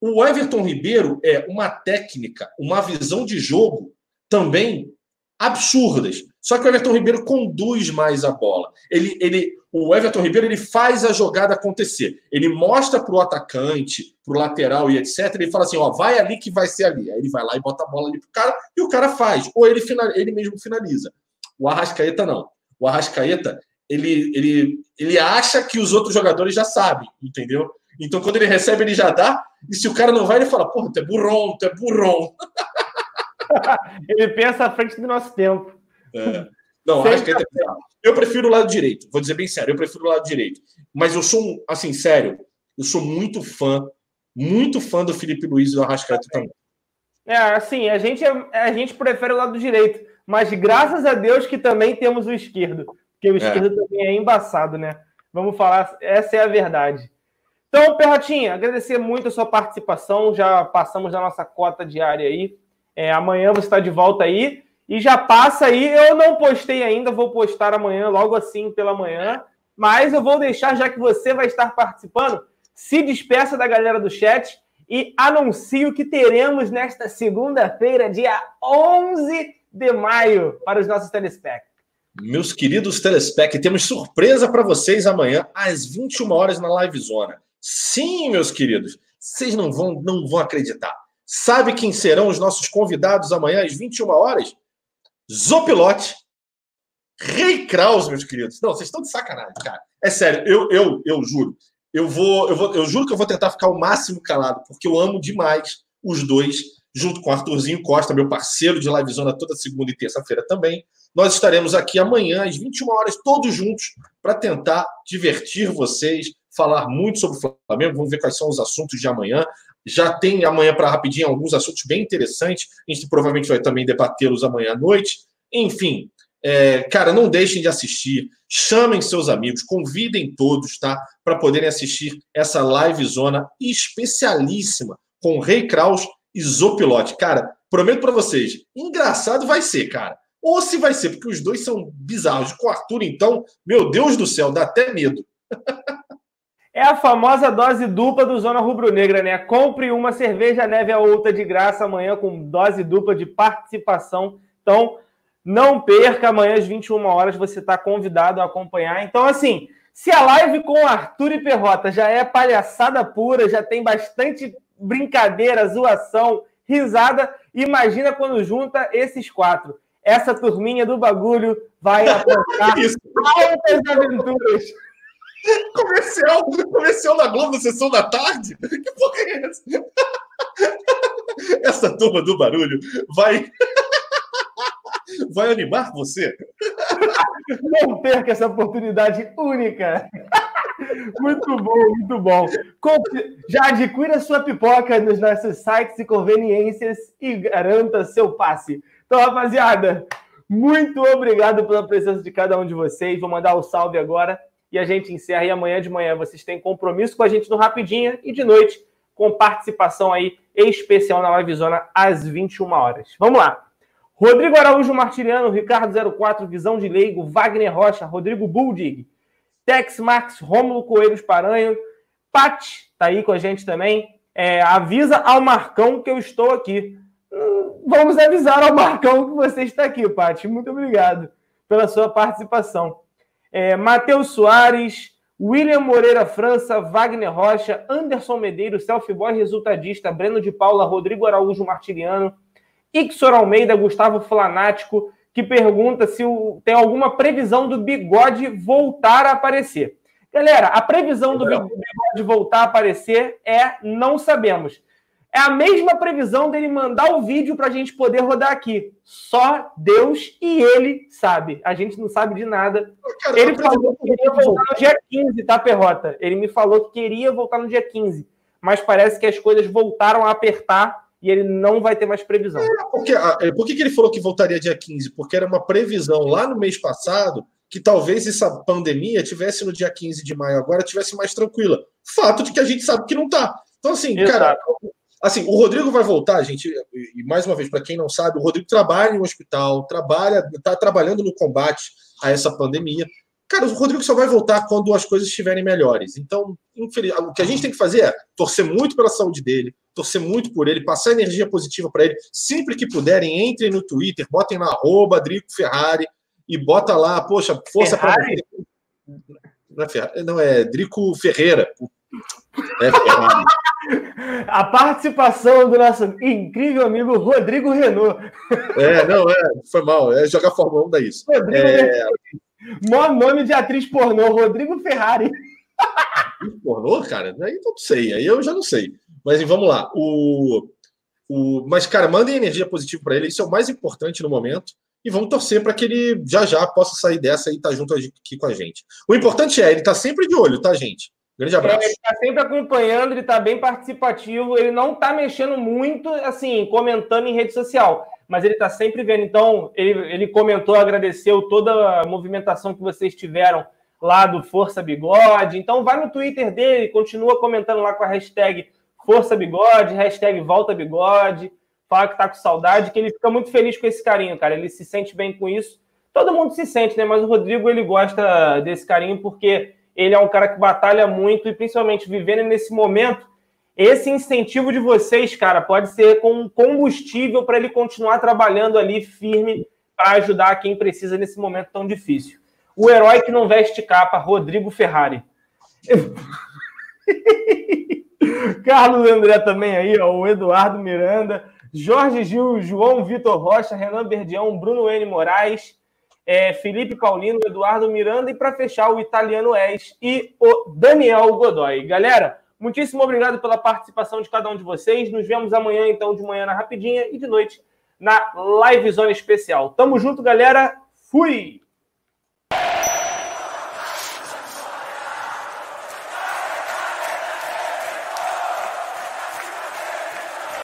O Everton Ribeiro é uma técnica, uma visão de jogo também absurdas. Só que o Everton Ribeiro conduz mais a bola. Ele, ele, o Everton Ribeiro ele faz a jogada acontecer. Ele mostra para o atacante, para o lateral e etc. Ele fala assim: ó, vai ali que vai ser ali. Aí ele vai lá e bota a bola ali para o cara e o cara faz. Ou ele, ele mesmo finaliza. O Arrascaeta não. O Arrascaeta ele, ele, ele acha que os outros jogadores já sabem, entendeu? Então quando ele recebe, ele já dá. E se o cara não vai, ele fala: porra, tu é burrão, tu é burrão. Ele pensa à frente do nosso tempo. É. Não, acho que é eu prefiro o lado direito. Vou dizer bem sério, eu prefiro o lado direito. Mas eu sou, assim, sério, eu sou muito fã, muito fã do Felipe Luiz e do Arrascaeta também. É, assim, a gente, a gente prefere o lado direito, mas graças a Deus que também temos o esquerdo, porque o é. esquerdo também é embaçado, né? Vamos falar, essa é a verdade. Então, Perratinha, agradecer muito a sua participação, já passamos da nossa cota diária aí. É, amanhã você está de volta aí. E já passa aí. Eu não postei ainda, vou postar amanhã, logo assim pela manhã. Mas eu vou deixar, já que você vai estar participando, se despeça da galera do chat e anuncio que teremos nesta segunda-feira, dia 11 de maio, para os nossos telespec. Meus queridos telespec, temos surpresa para vocês amanhã às 21 horas na Live Zona. Sim, meus queridos, vocês não vão, não vão acreditar. Sabe quem serão os nossos convidados amanhã às 21 horas? Zopilote, Rei Kraus, meus queridos. Não, vocês estão de sacanagem, cara. É sério, eu, eu, eu juro. Eu vou, eu vou, eu juro que eu vou tentar ficar o máximo calado, porque eu amo demais os dois, junto com Arthurzinho Costa, meu parceiro de livezona toda segunda e terça-feira também. Nós estaremos aqui amanhã às 21 horas, todos juntos, para tentar divertir vocês, falar muito sobre o Flamengo. Vamos ver quais são os assuntos de amanhã. Já tem amanhã para rapidinho alguns assuntos bem interessantes. A gente provavelmente vai também debatê-los amanhã à noite. Enfim, é, cara, não deixem de assistir. Chamem seus amigos, convidem todos, tá? Para poderem assistir essa live zona especialíssima com Rei Kraus e Zopilote. Cara, prometo para vocês, engraçado vai ser, cara. Ou se vai ser, porque os dois são bizarros. Com o Arthur, então, meu Deus do céu, dá até medo. É a famosa dose dupla do Zona Rubro-Negra, né? Compre uma cerveja, leve a outra de graça amanhã com dose dupla de participação. Então, não perca, amanhã às 21 horas você está convidado a acompanhar. Então, assim, se a live com Arthur e Perrota já é palhaçada pura, já tem bastante brincadeira, zoação, risada, imagina quando junta esses quatro. Essa turminha do bagulho vai apontar altas aventuras. Comercial, comercial na Globo na sessão da tarde? Que porra é essa? Essa turma do barulho vai vai animar você? Não perca essa oportunidade única. Muito bom, muito bom. Já adquira sua pipoca nos nossos sites e conveniências e garanta seu passe. Então, rapaziada, muito obrigado pela presença de cada um de vocês. Vou mandar o um salve agora e a gente encerra. E amanhã de manhã vocês têm compromisso com a gente no Rapidinha e de noite com participação aí especial na Livezona às 21 horas. Vamos lá. Rodrigo Araújo Martiliano, Ricardo 04, Visão de Leigo, Wagner Rocha, Rodrigo Buldig, Tex Max, Rômulo Coelhos Paranho, Pat tá aí com a gente também. É, avisa ao Marcão que eu estou aqui. Hum, vamos avisar ao Marcão que você está aqui, Pat. Muito obrigado pela sua participação. É, Matheus Soares, William Moreira França, Wagner Rocha, Anderson Medeiros, Selfie Boy Resultadista, Breno de Paula, Rodrigo Araújo Martiliano, Ixor Almeida, Gustavo Flanático, que pergunta se o, tem alguma previsão do bigode voltar a aparecer. Galera, a previsão do bigode voltar a aparecer é não sabemos. É a mesma previsão dele mandar o vídeo para a gente poder rodar aqui. Só Deus e ele sabe. A gente não sabe de nada. Cara, ele falou que queria voltar no dia 15, tá, Perrota? Ele me falou que queria voltar no dia 15. Mas parece que as coisas voltaram a apertar e ele não vai ter mais previsão. É, porque, é, por que ele falou que voltaria dia 15? Porque era uma previsão lá no mês passado que talvez essa pandemia tivesse no dia 15 de maio agora tivesse mais tranquila. Fato de que a gente sabe que não tá. Então, assim, Exato. cara, assim, o Rodrigo vai voltar, gente, e mais uma vez, para quem não sabe, o Rodrigo trabalha em um hospital, trabalha, está trabalhando no combate a essa pandemia. Cara, o Rodrigo só vai voltar quando as coisas estiverem melhores. Então, o que a gente tem que fazer é torcer muito pela saúde dele, torcer muito por ele, passar energia positiva para ele. Sempre que puderem, entrem no Twitter, botem lá arroba Drico Ferrari e bota lá, poxa, força para não, é Ferrari, não, é Drico Ferreira. É Ferrari. A participação do nosso incrível amigo Rodrigo Renault. É, não, é, foi mal. É jogar Fórmula 1 da isso. Rodrigo é... Mó nome de atriz pornô, Rodrigo Ferrari. Pornô, cara? Aí não sei, aí eu já não sei. Mas vamos lá. O, o, mas, cara, mandem energia positiva para ele, isso é o mais importante no momento. E vamos torcer para que ele já já possa sair dessa e estar tá junto aqui com a gente. O importante é, ele tá sempre de olho, tá, gente? Grande é, abraço. É, ele está sempre acompanhando, ele está bem participativo, ele não está mexendo muito, assim, comentando em rede social mas ele está sempre vendo. Então, ele, ele comentou, agradeceu toda a movimentação que vocês tiveram lá do Força Bigode. Então, vai no Twitter dele, continua comentando lá com a hashtag Força Bigode, hashtag Volta Bigode, fala que tá com saudade, que ele fica muito feliz com esse carinho, cara. Ele se sente bem com isso. Todo mundo se sente, né? Mas o Rodrigo, ele gosta desse carinho porque ele é um cara que batalha muito e principalmente vivendo nesse momento esse incentivo de vocês, cara, pode ser com combustível para ele continuar trabalhando ali firme para ajudar quem precisa nesse momento tão difícil. O herói que não veste capa, Rodrigo Ferrari. Carlos André também aí, ó, o Eduardo Miranda, Jorge Gil, João Vitor Rocha, Renan Berdião, Bruno N. Moraes, é, Felipe Paulino, Eduardo Miranda e para fechar o Italiano Es e o Daniel Godoy. Galera, Muitíssimo obrigado pela participação de cada um de vocês. Nos vemos amanhã, então, de manhã na Rapidinha e de noite na Live Zone Especial. Tamo junto, galera. Fui!